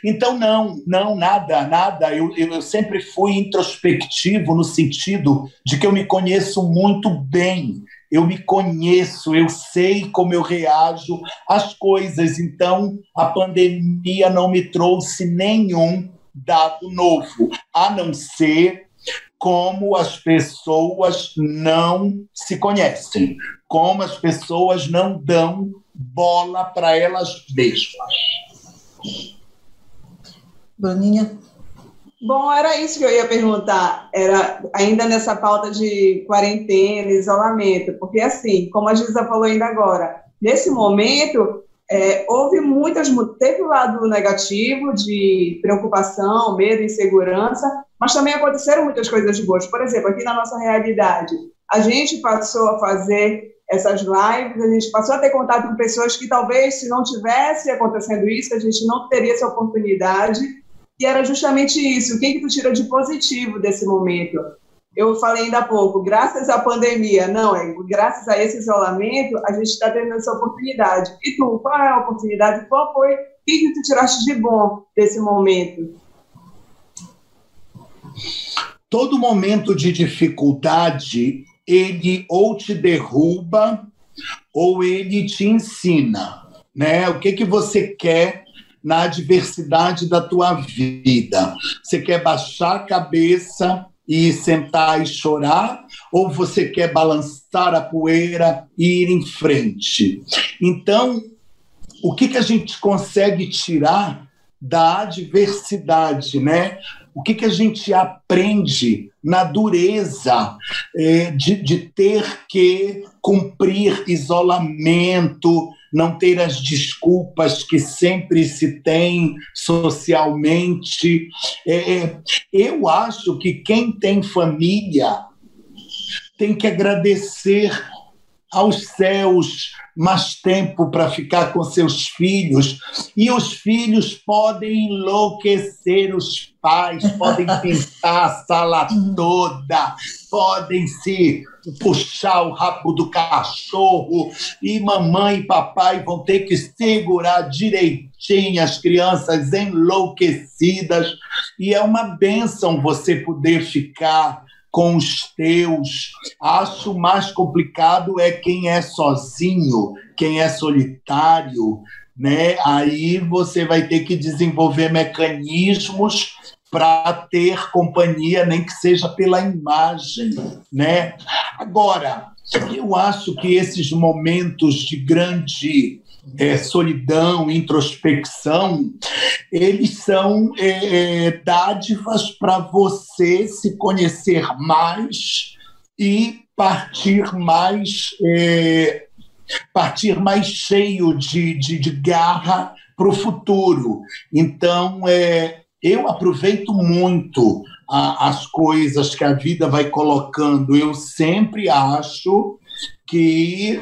Então, não, não, nada, nada. Eu, eu sempre fui introspectivo no sentido de que eu me conheço muito bem eu me conheço, eu sei como eu reajo às coisas. Então, a pandemia não me trouxe nenhum dado novo, a não ser como as pessoas não se conhecem, como as pessoas não dão bola para elas mesmas. Bruninha? Bom, era isso que eu ia perguntar, era ainda nessa pauta de quarentena, isolamento, porque assim, como a Giza falou ainda agora, nesse momento é, houve muitas, teve o lado negativo de preocupação, medo, insegurança, mas também aconteceram muitas coisas boas. Por exemplo, aqui na nossa realidade, a gente passou a fazer essas lives, a gente passou a ter contato com pessoas que talvez, se não tivesse acontecendo isso, a gente não teria essa oportunidade. E era justamente isso. O que, que tu tira de positivo desse momento? Eu falei ainda há pouco, graças à pandemia, não, é graças a esse isolamento, a gente está tendo essa oportunidade. E tu, qual é a oportunidade? Qual foi? O que, que tu tiraste de bom desse momento? Todo momento de dificuldade, ele ou te derruba ou ele te ensina, né? O que que você quer na adversidade da tua vida? Você quer baixar a cabeça e sentar e chorar, ou você quer balançar a poeira e ir em frente? Então, o que, que a gente consegue tirar da adversidade, né? O que, que a gente aprende na dureza é, de, de ter que cumprir isolamento, não ter as desculpas que sempre se tem socialmente. É, é eu acho que quem tem família tem que agradecer aos céus mais tempo para ficar com seus filhos. E os filhos podem enlouquecer os pais, podem pintar a sala toda, podem se puxar o rabo do cachorro, e mamãe e papai vão ter que segurar direitinho as crianças enlouquecidas. E é uma benção você poder ficar com os teus. Acho mais complicado é quem é sozinho, quem é solitário, né? Aí você vai ter que desenvolver mecanismos para ter companhia, nem que seja pela imagem, né? Agora, eu acho que esses momentos de grande é, solidão, introspecção, eles são é, é dádivas para você se conhecer mais e partir mais é, partir mais cheio de, de, de garra para o futuro. Então, é, eu aproveito muito a, as coisas que a vida vai colocando. Eu sempre acho que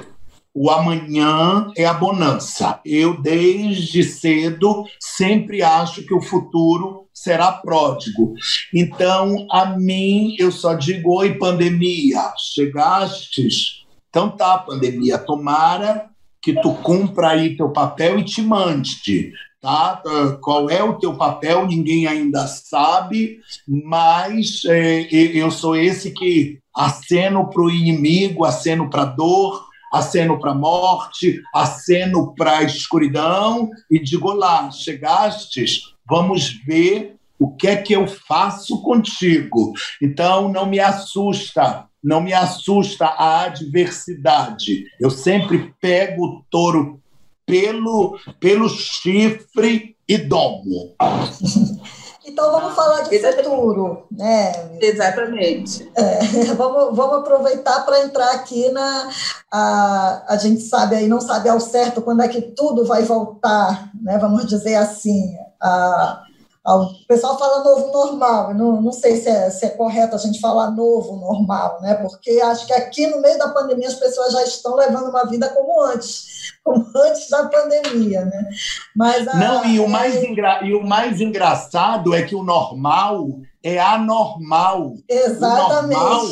o amanhã é a bonança. Eu, desde cedo, sempre acho que o futuro será pródigo. Então, a mim, eu só digo: oi, pandemia, chegastes? Então tá, pandemia, tomara que tu cumpra aí teu papel e te mande. Tá? Qual é o teu papel? Ninguém ainda sabe, mas é, eu sou esse que aceno para o inimigo, aceno para a dor, aceno para a morte, aceno para a escuridão e digo lá, chegastes, vamos ver o que é que eu faço contigo. Então não me assusta, não me assusta a adversidade. Eu sempre pego o touro pelo, pelo chifre e domo. Então vamos falar de futuro, né? Exatamente. É, vamos, vamos aproveitar para entrar aqui na. A, a gente sabe aí, não sabe ao certo quando é que tudo vai voltar, né? Vamos dizer assim. A, o pessoal fala novo normal, não, não sei se é, se é correto a gente falar novo normal, né? Porque acho que aqui no meio da pandemia as pessoas já estão levando uma vida como antes, como antes da pandemia, né? Mas a, não, e o, mais é... engra... e o mais engraçado é que o normal é anormal. Exatamente. O normal,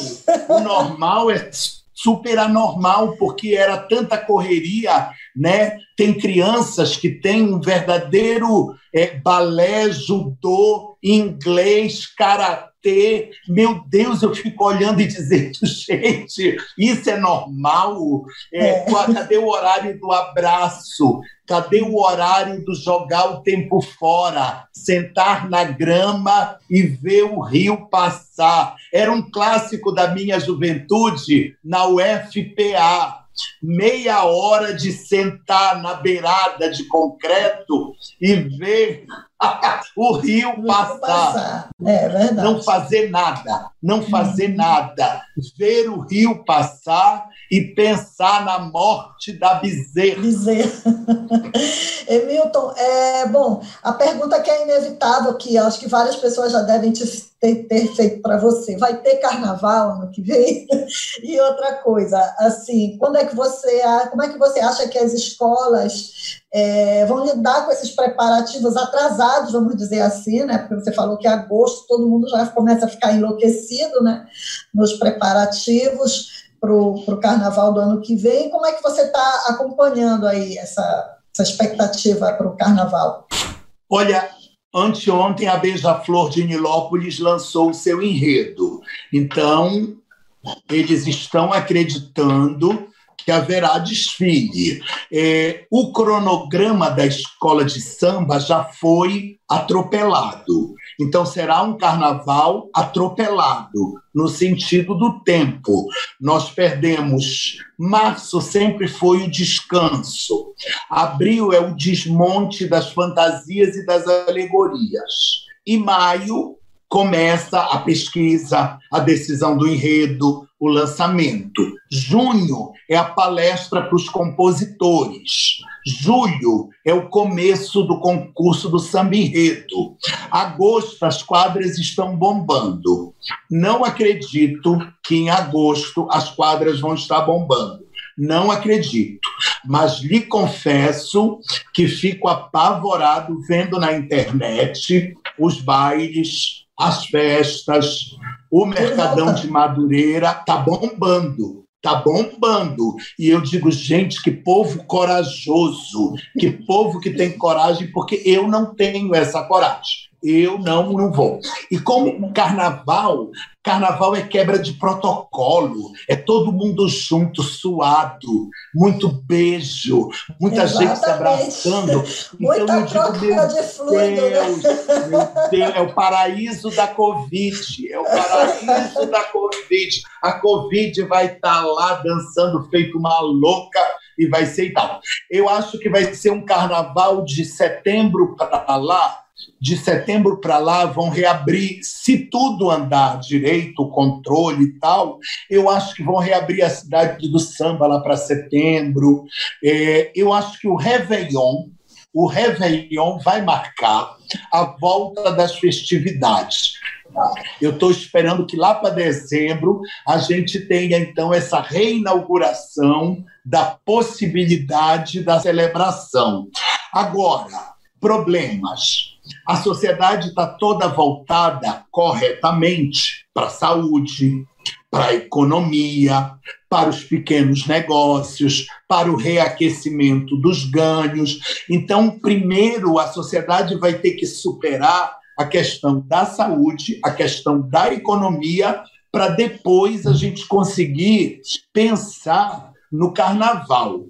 o normal é super anormal, porque era tanta correria, né? Tem crianças que têm um verdadeiro é, balé, judô, inglês, karatê. Meu Deus, eu fico olhando e dizendo, gente, isso é normal? É, é. Cadê o horário do abraço? Cadê o horário do jogar o tempo fora, sentar na grama e ver o rio passar? Era um clássico da minha juventude na UFPA. Meia hora de sentar na beirada de concreto e ver o rio passar. passar. É verdade. Não fazer nada, não fazer uhum. nada. Ver o rio passar e pensar na morte da bezerra. Bezerra. Emilton, é, bom, a pergunta que é inevitável, que acho que várias pessoas já devem te, ter, ter feito para você, vai ter carnaval ano que vem? e outra coisa, assim, quando é que você, como é que você acha que as escolas é, vão lidar com esses preparativos atrasados, vamos dizer assim, né? Porque você falou que em agosto todo mundo já começa a ficar enlouquecido, né? Nos preparativos para o carnaval do ano que vem. Como é que você está acompanhando aí essa, essa expectativa para o carnaval? Olha, anteontem a Beija-Flor de Nilópolis lançou o seu enredo. Então, eles estão acreditando que haverá desfile. É, o cronograma da escola de samba já foi atropelado. Então, será um carnaval atropelado, no sentido do tempo. Nós perdemos. Março sempre foi o descanso. Abril é o desmonte das fantasias e das alegorias. E maio começa a pesquisa, a decisão do enredo, o lançamento. Junho é a palestra para os compositores. Julho é o começo do concurso do samba. Agosto, as quadras estão bombando. Não acredito que em agosto as quadras vão estar bombando. Não acredito. Mas lhe confesso que fico apavorado vendo na internet os bailes, as festas, o Mercadão de Madureira tá bombando. Tá bombando. E eu digo, gente, que povo corajoso, que povo que tem coragem, porque eu não tenho essa coragem eu não, não vou. E como carnaval, carnaval é quebra de protocolo, é todo mundo junto, suado, muito beijo, muita Exatamente. gente se abraçando. Muita então, troca digo, de fluido. Né? Deus, né? meu Deus, é o paraíso da Covid, é o paraíso da Covid. A Covid vai estar tá lá dançando feito uma louca e vai ser e tal. Eu acho que vai ser um carnaval de setembro para lá, de setembro para lá vão reabrir, se tudo andar direito, controle e tal, eu acho que vão reabrir a cidade do samba lá para setembro. É, eu acho que o Réveillon, o Réveillon vai marcar a volta das festividades. Eu estou esperando que lá para dezembro a gente tenha então essa reinauguração da possibilidade da celebração. Agora, problemas a sociedade está toda voltada corretamente para a saúde, para a economia, para os pequenos negócios, para o reaquecimento dos ganhos. Então, primeiro, a sociedade vai ter que superar a questão da saúde, a questão da economia, para depois a gente conseguir pensar no carnaval.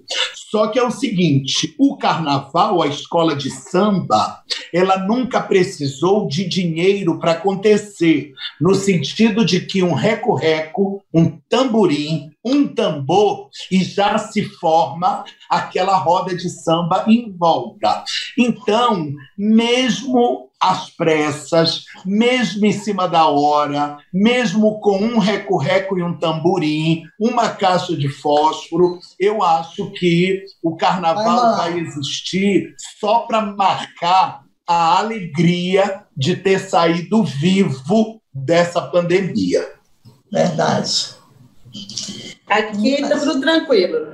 Só que é o seguinte, o carnaval, a escola de samba, ela nunca precisou de dinheiro para acontecer, no sentido de que um reco-reco, um tamborim, um tambor e já se forma aquela roda de samba em volta. Então, mesmo às pressas, mesmo em cima da hora, mesmo com um reco-reco e um tamborim, uma caixa de fósforo, eu acho que o carnaval vai existir só para marcar a alegria de ter saído vivo dessa pandemia. Verdade. Aqui está tudo tranquilo.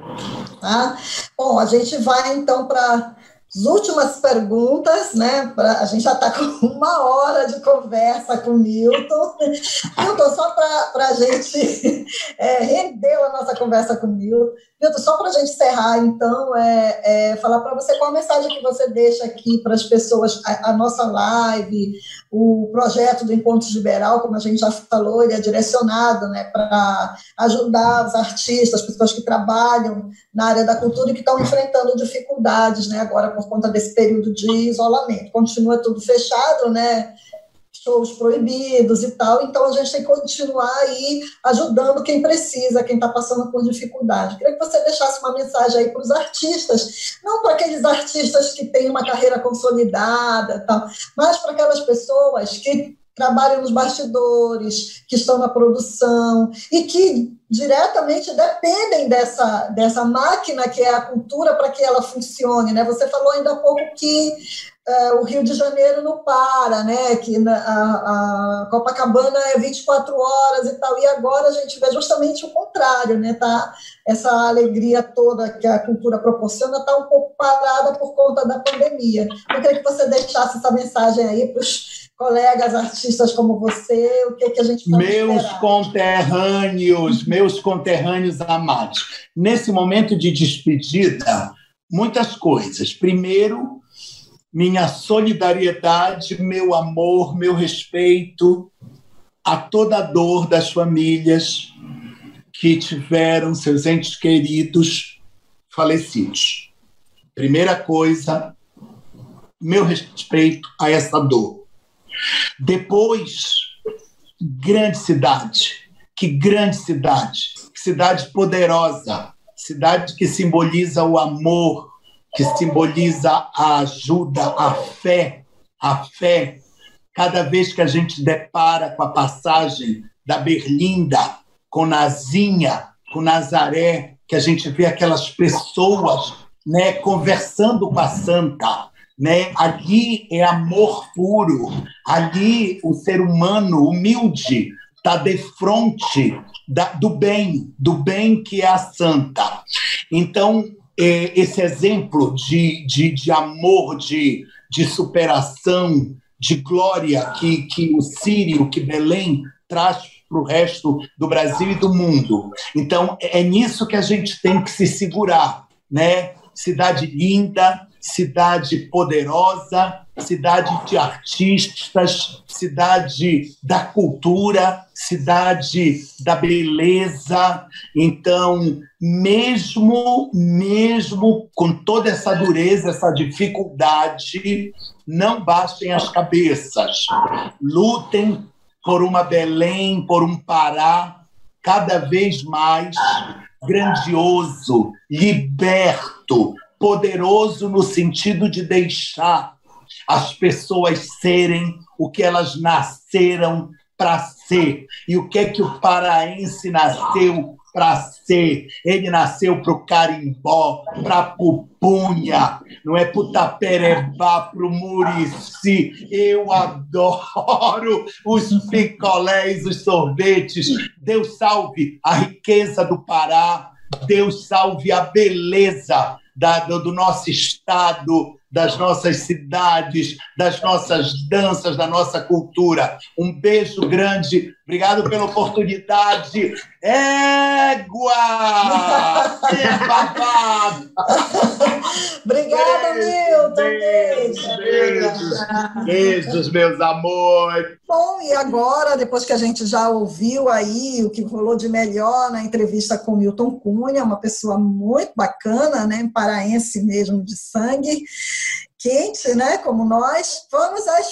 Tá? Bom, a gente vai então para as últimas perguntas, né? Pra, a gente já está com uma hora de conversa com o Milton. Milton, só para a gente é, render a nossa conversa com o Milton. Milton, só para a gente encerrar, então, é, é falar para você qual a mensagem que você deixa aqui para as pessoas, a, a, nossa live, o projeto do Encontro Liberal, como a gente já falou, ele é direcionado né, para ajudar os artistas, as pessoas que trabalham na área da cultura e que estão enfrentando dificuldades né, agora por conta desse período de isolamento. Continua tudo fechado, né? Shows proibidos e tal, então a gente tem que continuar aí ajudando quem precisa, quem está passando por dificuldade. Queria que você deixasse uma mensagem aí para os artistas, não para aqueles artistas que têm uma carreira consolidada, tal, mas para aquelas pessoas que trabalham nos bastidores, que estão na produção e que diretamente dependem dessa, dessa máquina que é a cultura para que ela funcione. Né? Você falou ainda há pouco que o Rio de Janeiro não para, né? Que na, a, a, Copacabana é 24 horas e tal. E agora a gente vê justamente o contrário, né? Tá, essa alegria toda que a cultura proporciona está um pouco parada por conta da pandemia. Eu queria que você deixasse essa mensagem aí para os colegas artistas como você, o que, que a gente pode Meus esperar? conterrâneos, meus conterrâneos amados. Nesse momento de despedida, muitas coisas. Primeiro, minha solidariedade, meu amor, meu respeito a toda a dor das famílias que tiveram seus entes queridos falecidos. Primeira coisa, meu respeito a essa dor. Depois, grande cidade. Que grande cidade. Cidade poderosa. Cidade que simboliza o amor, que simboliza a ajuda, a fé. A fé. Cada vez que a gente depara com a passagem da Berlinda, com Nazinha, com Nazaré, que a gente vê aquelas pessoas né, conversando com a santa, né? Ali é amor puro, ali o ser humano humilde está de frente do bem, do bem que é a santa. Então, é, esse exemplo de, de, de amor, de, de superação, de glória que, que o Sírio, que Belém traz para o resto do Brasil e do mundo. Então, é nisso que a gente tem que se segurar, né? Cidade linda, cidade poderosa, cidade de artistas, cidade da cultura, cidade da beleza. Então, mesmo mesmo com toda essa dureza, essa dificuldade, não baixem as cabeças. Lutem por uma Belém, por um Pará cada vez mais grandioso, liberto, poderoso no sentido de deixar as pessoas serem o que elas nasceram para ser. E o que é que o paraense nasceu para ser. Ele nasceu para o carimbó, para pupunha, não é para o taperebá, para o murici. Eu adoro os picolés, os sorvetes. Deus salve a riqueza do Pará. Deus salve a beleza da, do, do nosso estado, das nossas cidades, das nossas danças, da nossa cultura. Um beijo grande, obrigado pela oportunidade. Égua! É babado! Obrigada, Milton. Beijos, beijos, beijos, meus amores. Bom, e agora, depois que a gente já ouviu aí o que rolou de melhor na entrevista com Milton Cunha, uma pessoa muito bacana, né, paraense mesmo de sangue, quente, né, como nós. Vamos às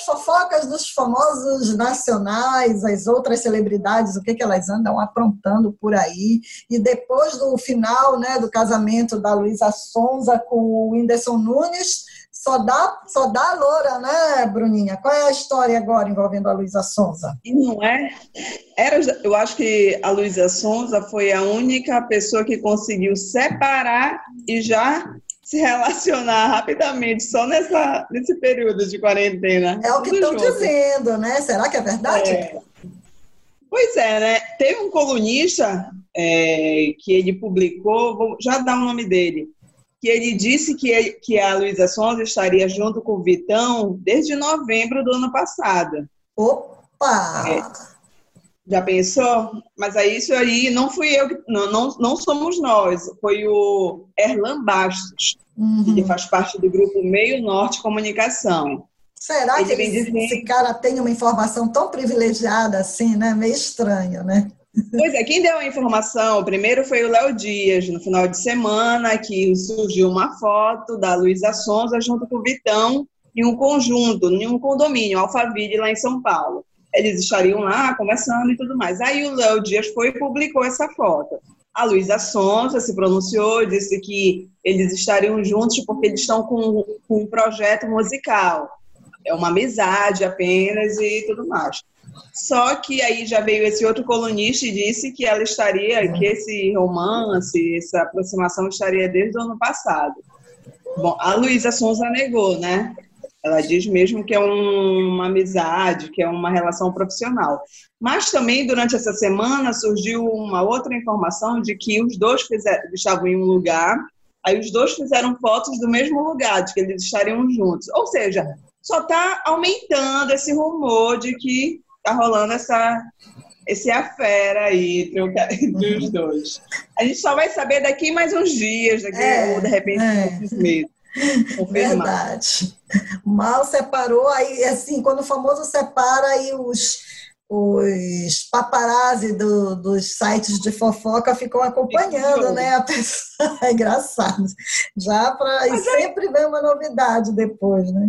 fofocas dos famosos nacionais, as outras celebridades, o que, que elas andam aprontando por aí. E depois do final, né, do casamento da Luísa Sonza com o Whindersson Nunes, só dá, só dá loura, né, Bruninha? Qual é a história agora envolvendo a Luísa Sonza? Não é? Era, eu acho que a Luísa Sonza foi a única pessoa que conseguiu separar e já se relacionar rapidamente só nessa, nesse período de quarentena. É o que estão dizendo, né? Será que é verdade? É. Pois é, né? Teve um colunista é, que ele publicou, vou já dar o nome dele, que ele disse que, que a Luísa Sonza estaria junto com o Vitão desde novembro do ano passado. Opa! É. Já pensou? Mas aí isso aí não fui eu, não, não, não somos nós, foi o Erlan Bastos. Uhum. Ele faz parte do grupo Meio Norte Comunicação. Será ele que esse, esse cara tem uma informação tão privilegiada assim, né? Meio estranho, né? Pois é, quem deu a informação primeiro foi o Léo Dias, no final de semana, que surgiu uma foto da Luísa Sonza junto com o Vitão em um conjunto, em um condomínio, Alphaville, lá em São Paulo. Eles estariam lá conversando e tudo mais. Aí o Léo Dias foi e publicou essa foto. A Luísa Sonza se pronunciou, disse que eles estariam juntos porque eles estão com, com um projeto musical. É uma amizade apenas e tudo mais. Só que aí já veio esse outro colunista e disse que ela estaria, que esse romance, essa aproximação estaria desde o ano passado. Bom, a Luísa Sonza negou, né? Ela diz mesmo que é um, uma amizade, que é uma relação profissional. Mas também, durante essa semana, surgiu uma outra informação de que os dois fizeram, estavam em um lugar, aí os dois fizeram fotos do mesmo lugar, de que eles estariam juntos. Ou seja, só está aumentando esse rumor de que está rolando essa, esse afera aí entre, entre os dois. A gente só vai saber daqui mais uns dias, daqui, é, ou de repente é. uns meses. Verdade. Mal separou, aí assim, quando o famoso separa, aí os, os paparazzi do, dos sites de fofoca ficam acompanhando, né? A pessoa é engraçado. Já para e é sempre vem uma novidade depois, né?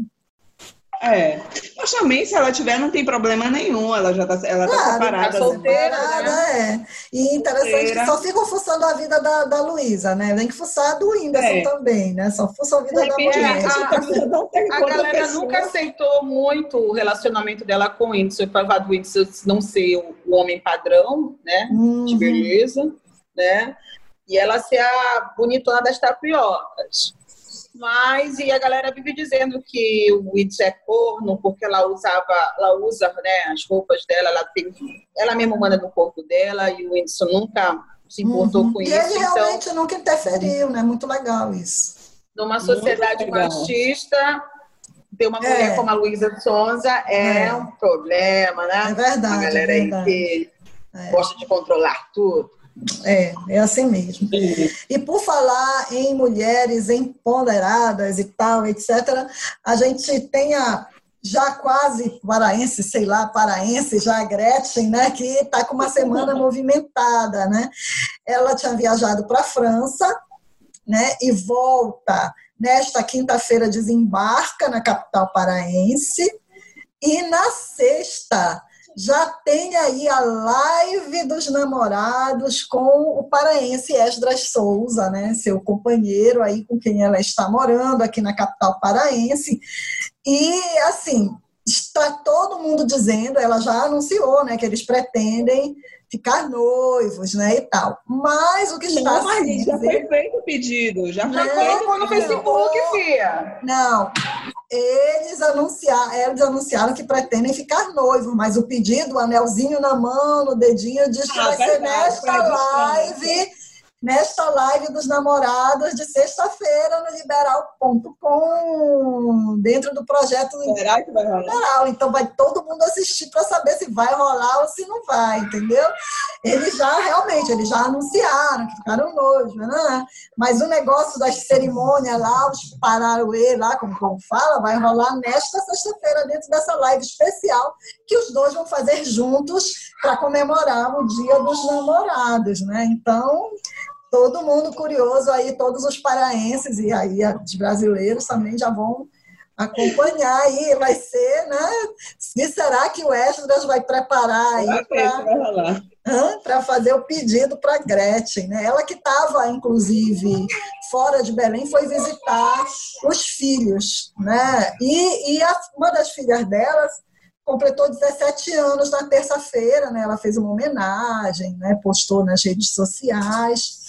É. Mas também, se ela tiver, não tem problema nenhum. Ela já está ela tá claro, tá separada. Tá solteira, né? é. E interessante solteira. que só ficam fuçando a vida da, da Luísa, né? Tem que fuçar do Whindersson é. também, né? Só fuçam a vida da mulher. A, a, a galera nunca aceitou muito o relacionamento dela com o Whindersson, por causa do Whindersson não ser o, o homem padrão, né? Uhum. De beleza, né? E ela ser a bonitona das tapiocas. Mas, e a galera vive dizendo que o Wits é corno porque ela usava, ela usa né, as roupas dela, ela tem, ela mesma manda no corpo dela e o Whindersson nunca se importou uhum. com e isso. ele então, realmente nunca interferiu, né? Muito legal isso. Numa sociedade machista, ter uma mulher é. como a Luísa Sonza é, é, um problema, né? É verdade. Uma galera é verdade. aí que é. gosta de controlar tudo. É, é assim mesmo. E por falar em mulheres empoderadas e tal, etc., a gente tem a já quase paraense, sei lá, paraense, já a Gretchen, né, que está com uma semana movimentada, né? Ela tinha viajado para a França, né, e volta nesta quinta-feira, desembarca na capital paraense, e na sexta já tem aí a live dos namorados com o paraense Esdras Souza, né, seu companheiro aí com quem ela está morando aqui na capital paraense. E assim, está todo mundo dizendo, ela já anunciou, né, que eles pretendem ficar noivos, né, e tal. Mas o que está não, mas já foi feito o pedido, já foi não, feito no Facebook, fia. Não, eles anunciaram, eles anunciaram que pretendem ficar noivos, mas o pedido, o anelzinho na mão, no dedinho, diz que ah, vai ser nesta live nesta live dos namorados de sexta-feira no liberal.com, dentro do projeto Será que vai rolar? liberal. Então vai todo mundo assistir para saber se vai rolar ou se não vai, entendeu? Eles já realmente, eles já anunciaram que ficaram noivos, né? mas o negócio das cerimônias lá, os parauê lá, como, como fala, vai rolar nesta sexta-feira dentro dessa live especial que os dois vão fazer juntos para comemorar o Dia dos Namorados, né? Então, todo mundo curioso aí, todos os paraenses e aí os brasileiros também já vão acompanhar aí, vai ser, né? E será que o Esdras vai preparar aí para fazer o pedido para Gretchen, né? Ela que estava, inclusive, fora de Belém, foi visitar os filhos, né? E, e a, uma das filhas delas completou 17 anos na terça-feira, né? Ela fez uma homenagem, né? Postou nas redes sociais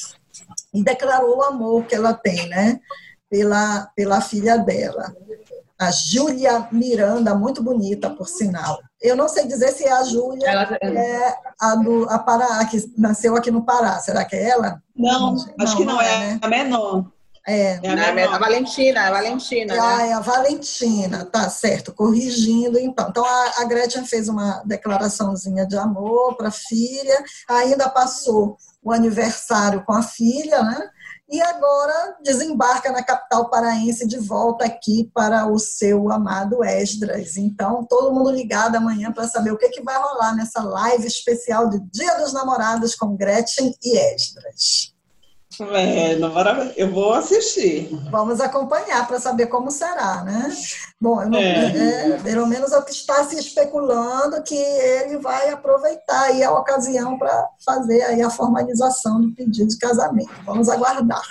e declarou o amor que ela tem, né? Pela, pela filha dela. A Júlia Miranda, muito bonita, por sinal. Eu não sei dizer se é a Júlia ela... é a do a Pará, que nasceu aqui no Pará. Será que é ela? Não, não acho que não, não é, é né? a menor. É, é a, a, Valentina, a Valentina. Ah, né? é a Valentina, tá certo, corrigindo então. Então a, a Gretchen fez uma declaraçãozinha de amor para a filha, ainda passou o aniversário com a filha, né? E agora desembarca na capital paraense de volta aqui para o seu amado Esdras. Então, todo mundo ligado amanhã para saber o que, que vai rolar nessa live especial de Dia dos Namorados com Gretchen e Esdras. É, eu vou assistir. Vamos acompanhar para saber como será, né? Bom, não, é. É, pelo menos é o que está se especulando que ele vai aproveitar aí a ocasião para fazer aí a formalização do pedido de casamento. Vamos aguardar,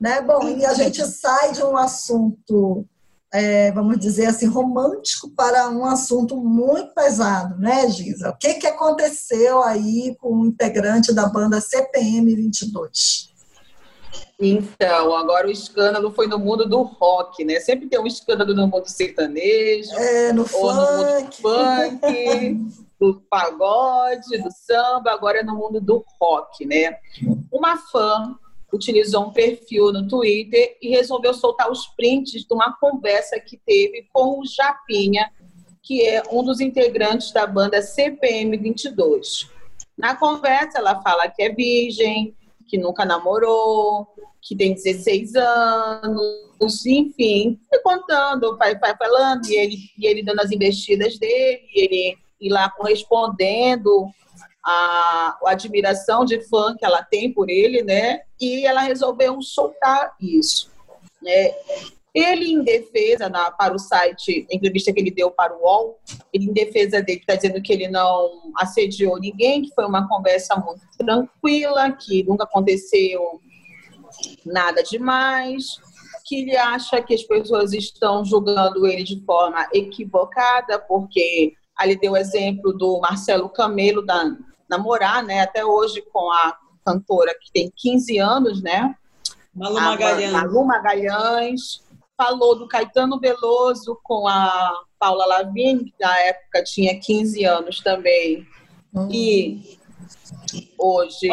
né? Bom, e a gente sai de um assunto é, vamos dizer assim, romântico para um assunto muito pesado, né, Giza? O que, que aconteceu aí com o integrante da banda CPM 22? Então, agora o escândalo foi no mundo do rock, né? Sempre tem um escândalo no mundo sertanejo, é, no ou funk. no mundo do funk, do pagode, do samba, agora é no mundo do rock, né? Uma fã utilizou um perfil no Twitter e resolveu soltar os prints de uma conversa que teve com o Japinha, que é um dos integrantes da banda CPM 22. Na conversa, ela fala que é virgem, que nunca namorou, que tem 16 anos, enfim, foi contando, vai, vai falando, e ele, e ele dando as investidas dele, e ele e lá correspondendo a, a admiração de fã que ela tem por ele, né? E ela resolveu soltar isso, né? Ele, em defesa, na, para o site, entrevista que ele deu para o UOL, ele, em defesa dele, está dizendo que ele não assediou ninguém, que foi uma conversa muito tranquila, que nunca aconteceu nada demais, que ele acha que as pessoas estão julgando ele de forma equivocada, porque ali deu o exemplo do Marcelo Camelo da namorar, né, até hoje com a cantora que tem 15 anos, né? Malu Magalhães. Malu Magalhães. Falou do Caetano Veloso com a Paula Lavigne, que na época tinha 15 anos também. Hum. E hoje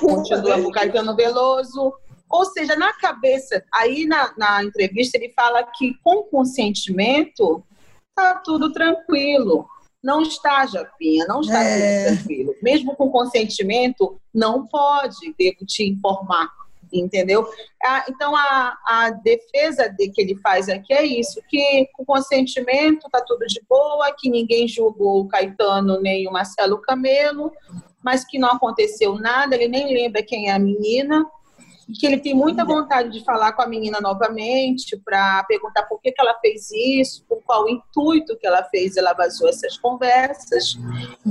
continua com o Caetano Veloso. Ou seja, na cabeça, aí na, na entrevista ele fala que com consentimento tá tudo tranquilo. Não está, Japinha, não está é... tudo tranquilo. Mesmo com consentimento, não pode, devo te informar, entendeu? Então, a, a defesa de que ele faz aqui é isso, que com consentimento está tudo de boa, que ninguém julgou o Caetano nem o Marcelo Camelo, mas que não aconteceu nada, ele nem lembra quem é a menina, que ele tem muita vontade de falar com a menina novamente para perguntar por que, que ela fez isso, por qual intuito que ela fez, ela vazou essas conversas,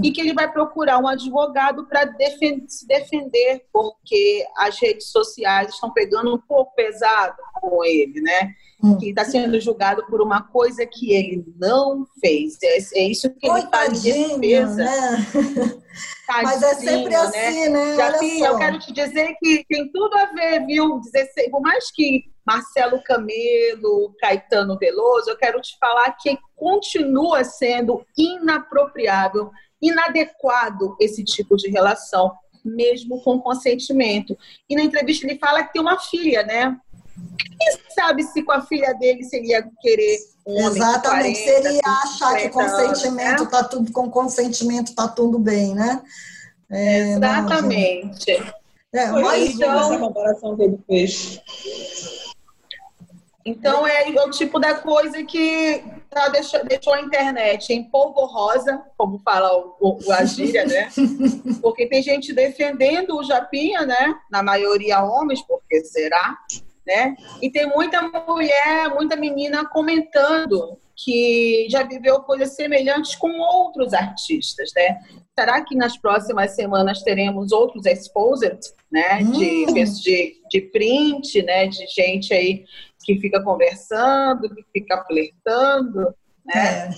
e que ele vai procurar um advogado para defend se defender, porque as redes sociais estão pegando um pouco pesado com ele, né? Hum. que está sendo julgado por uma coisa que ele não fez. É, é isso que ele faz de defesa. Né? Mas é sempre né? assim, né? Jafi, eu quero te dizer que tem tudo a ver, viu? 16, por mais que Marcelo Camelo, Caetano Veloso, eu quero te falar que continua sendo inapropriável, inadequado esse tipo de relação, mesmo com consentimento. E na entrevista ele fala que tem uma filha, né? Quem sabe se com a filha dele seria querer um Exatamente, 40, seria achar que consentimento está né? tudo com consentimento está tudo bem, né? É, Exatamente. é, mas então, essa comparação que ele fez. Então é o tipo da coisa que tá, deixou, deixou a internet em polvo rosa, como fala o, o, a gíria, né? Porque tem gente defendendo o Japinha, né? Na maioria homens, porque será? Né? E tem muita mulher, muita menina comentando que já viveu coisas semelhantes com outros artistas, né? Será que nas próximas semanas teremos outros exposed, né? Hum. De, de, de print, né? De gente aí que fica conversando, que fica flertando, né? É.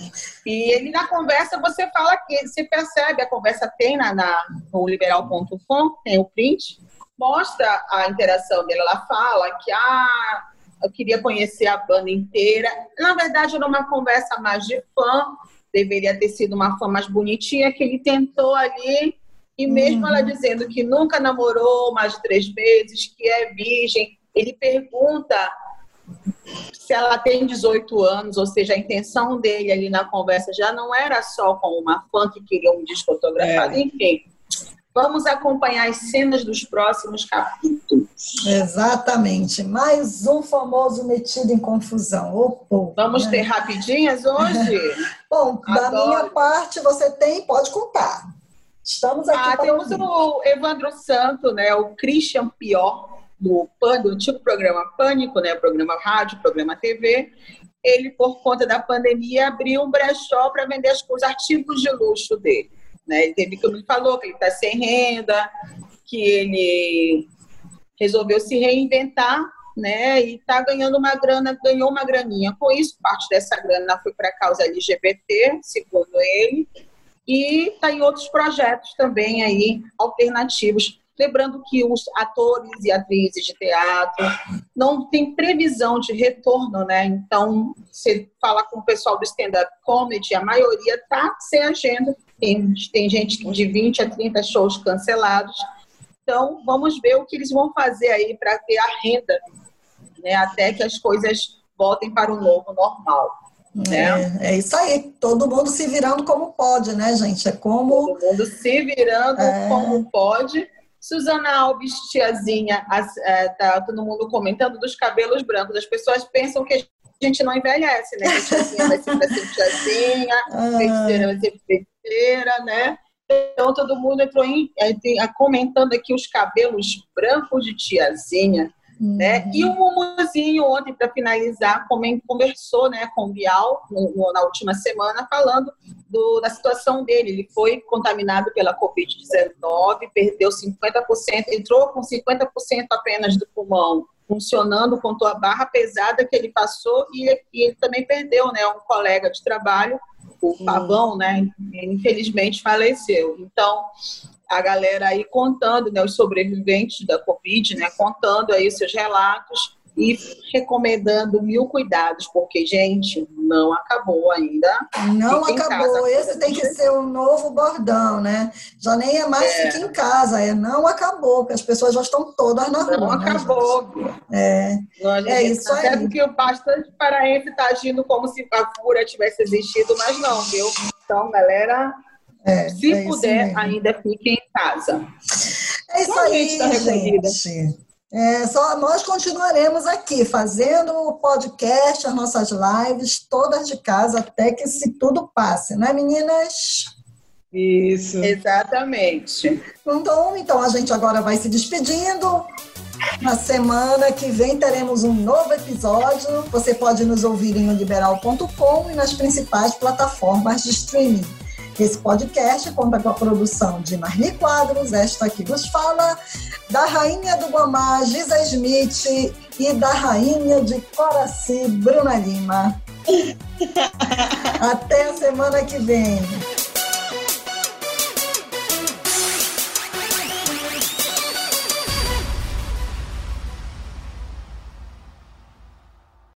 E ele na conversa você fala que você percebe, a conversa tem na, na no liberal.com, tem o print, mostra a interação dela. Ela fala que ah, eu queria conhecer a banda inteira. Na verdade, era uma conversa mais de fã. Deveria ter sido uma fã mais bonitinha que ele tentou ali. E mesmo uhum. ela dizendo que nunca namorou mais de três vezes, que é virgem, ele pergunta se ela tem 18 anos, ou seja, a intenção dele ali na conversa já não era só com uma fã que queria um disco fotografado, é. enfim. Vamos acompanhar as cenas dos próximos capítulos. Exatamente. Mais um famoso metido em confusão. Vamos né? ter rapidinhas hoje? Bom, Adoro. da minha parte, você tem, pode contar. Estamos aqui ah, temos ouvir. o Evandro Santo, né, o Christian Pior, do, do antigo programa Pânico, né, programa rádio, programa TV. Ele, por conta da pandemia, abriu um brechó para vender os artigos de luxo dele. Né? Ele teve, como ele falou, que ele está sem renda, que ele resolveu se reinventar, né? E está ganhando uma grana, ganhou uma graninha com isso. Parte dessa grana foi para a causa LGBT, segundo ele, e está em outros projetos também aí alternativos. Lembrando que os atores e atrizes de teatro não tem previsão de retorno, né? Então, você fala com o pessoal do stand-up comedy, a maioria está sem agenda tem, tem gente de 20 a 30 shows cancelados. Então, vamos ver o que eles vão fazer aí para ter a renda, né, até que as coisas voltem para o novo normal. Né? É, é, isso aí, todo mundo se virando como pode, né, gente? É como. Todo mundo se virando é... como pode. Suzana Alves, tiazinha, é, tá todo mundo comentando dos cabelos brancos. As pessoas pensam que a gente não envelhece, né? Que tiazinha vai ser, tiazinha, ah. feiticeira vai ser brincadeira, né? Então todo mundo entrou em, comentando aqui os cabelos brancos de tiazinha. Uhum. Né? E o Mumuzinho, ontem, para finalizar, conversou né, com o Bial no, na última semana, falando do, da situação dele. Ele foi contaminado pela Covid-19, perdeu 50%, entrou com 50% apenas do pulmão funcionando, contou a barra pesada que ele passou e, e ele também perdeu né, um colega de trabalho, o Pavão, né, infelizmente faleceu. Então, a galera aí contando, né, os sobreviventes da Covid, né, contando aí seus relatos e recomendando mil cuidados, porque, gente, não acabou ainda. Não acabou. Esse tem que ser o um novo bordão, né? Já nem é mais é. fique em casa, é não acabou, porque as pessoas já estão todas na rua. Não né, acabou. É, é isso aí. Certo que o bastante paraense está agindo como se a fúria tivesse existido, mas não, viu? Então, galera, é, Se é puder, ainda fique em casa. É isso aí, tá gente. É, só nós continuaremos aqui fazendo o podcast, as nossas lives, todas de casa, até que se tudo passe, não é, meninas? Isso. Exatamente. Então, então a gente agora vai se despedindo. Na semana que vem teremos um novo episódio. Você pode nos ouvir em liberal.com e nas principais plataformas de streaming. Esse podcast conta com a produção de Marli Quadros, esta que vos fala, da rainha do Guamá, Giza Smith, e da rainha de Coraci, Bruna Lima. Até a semana que vem.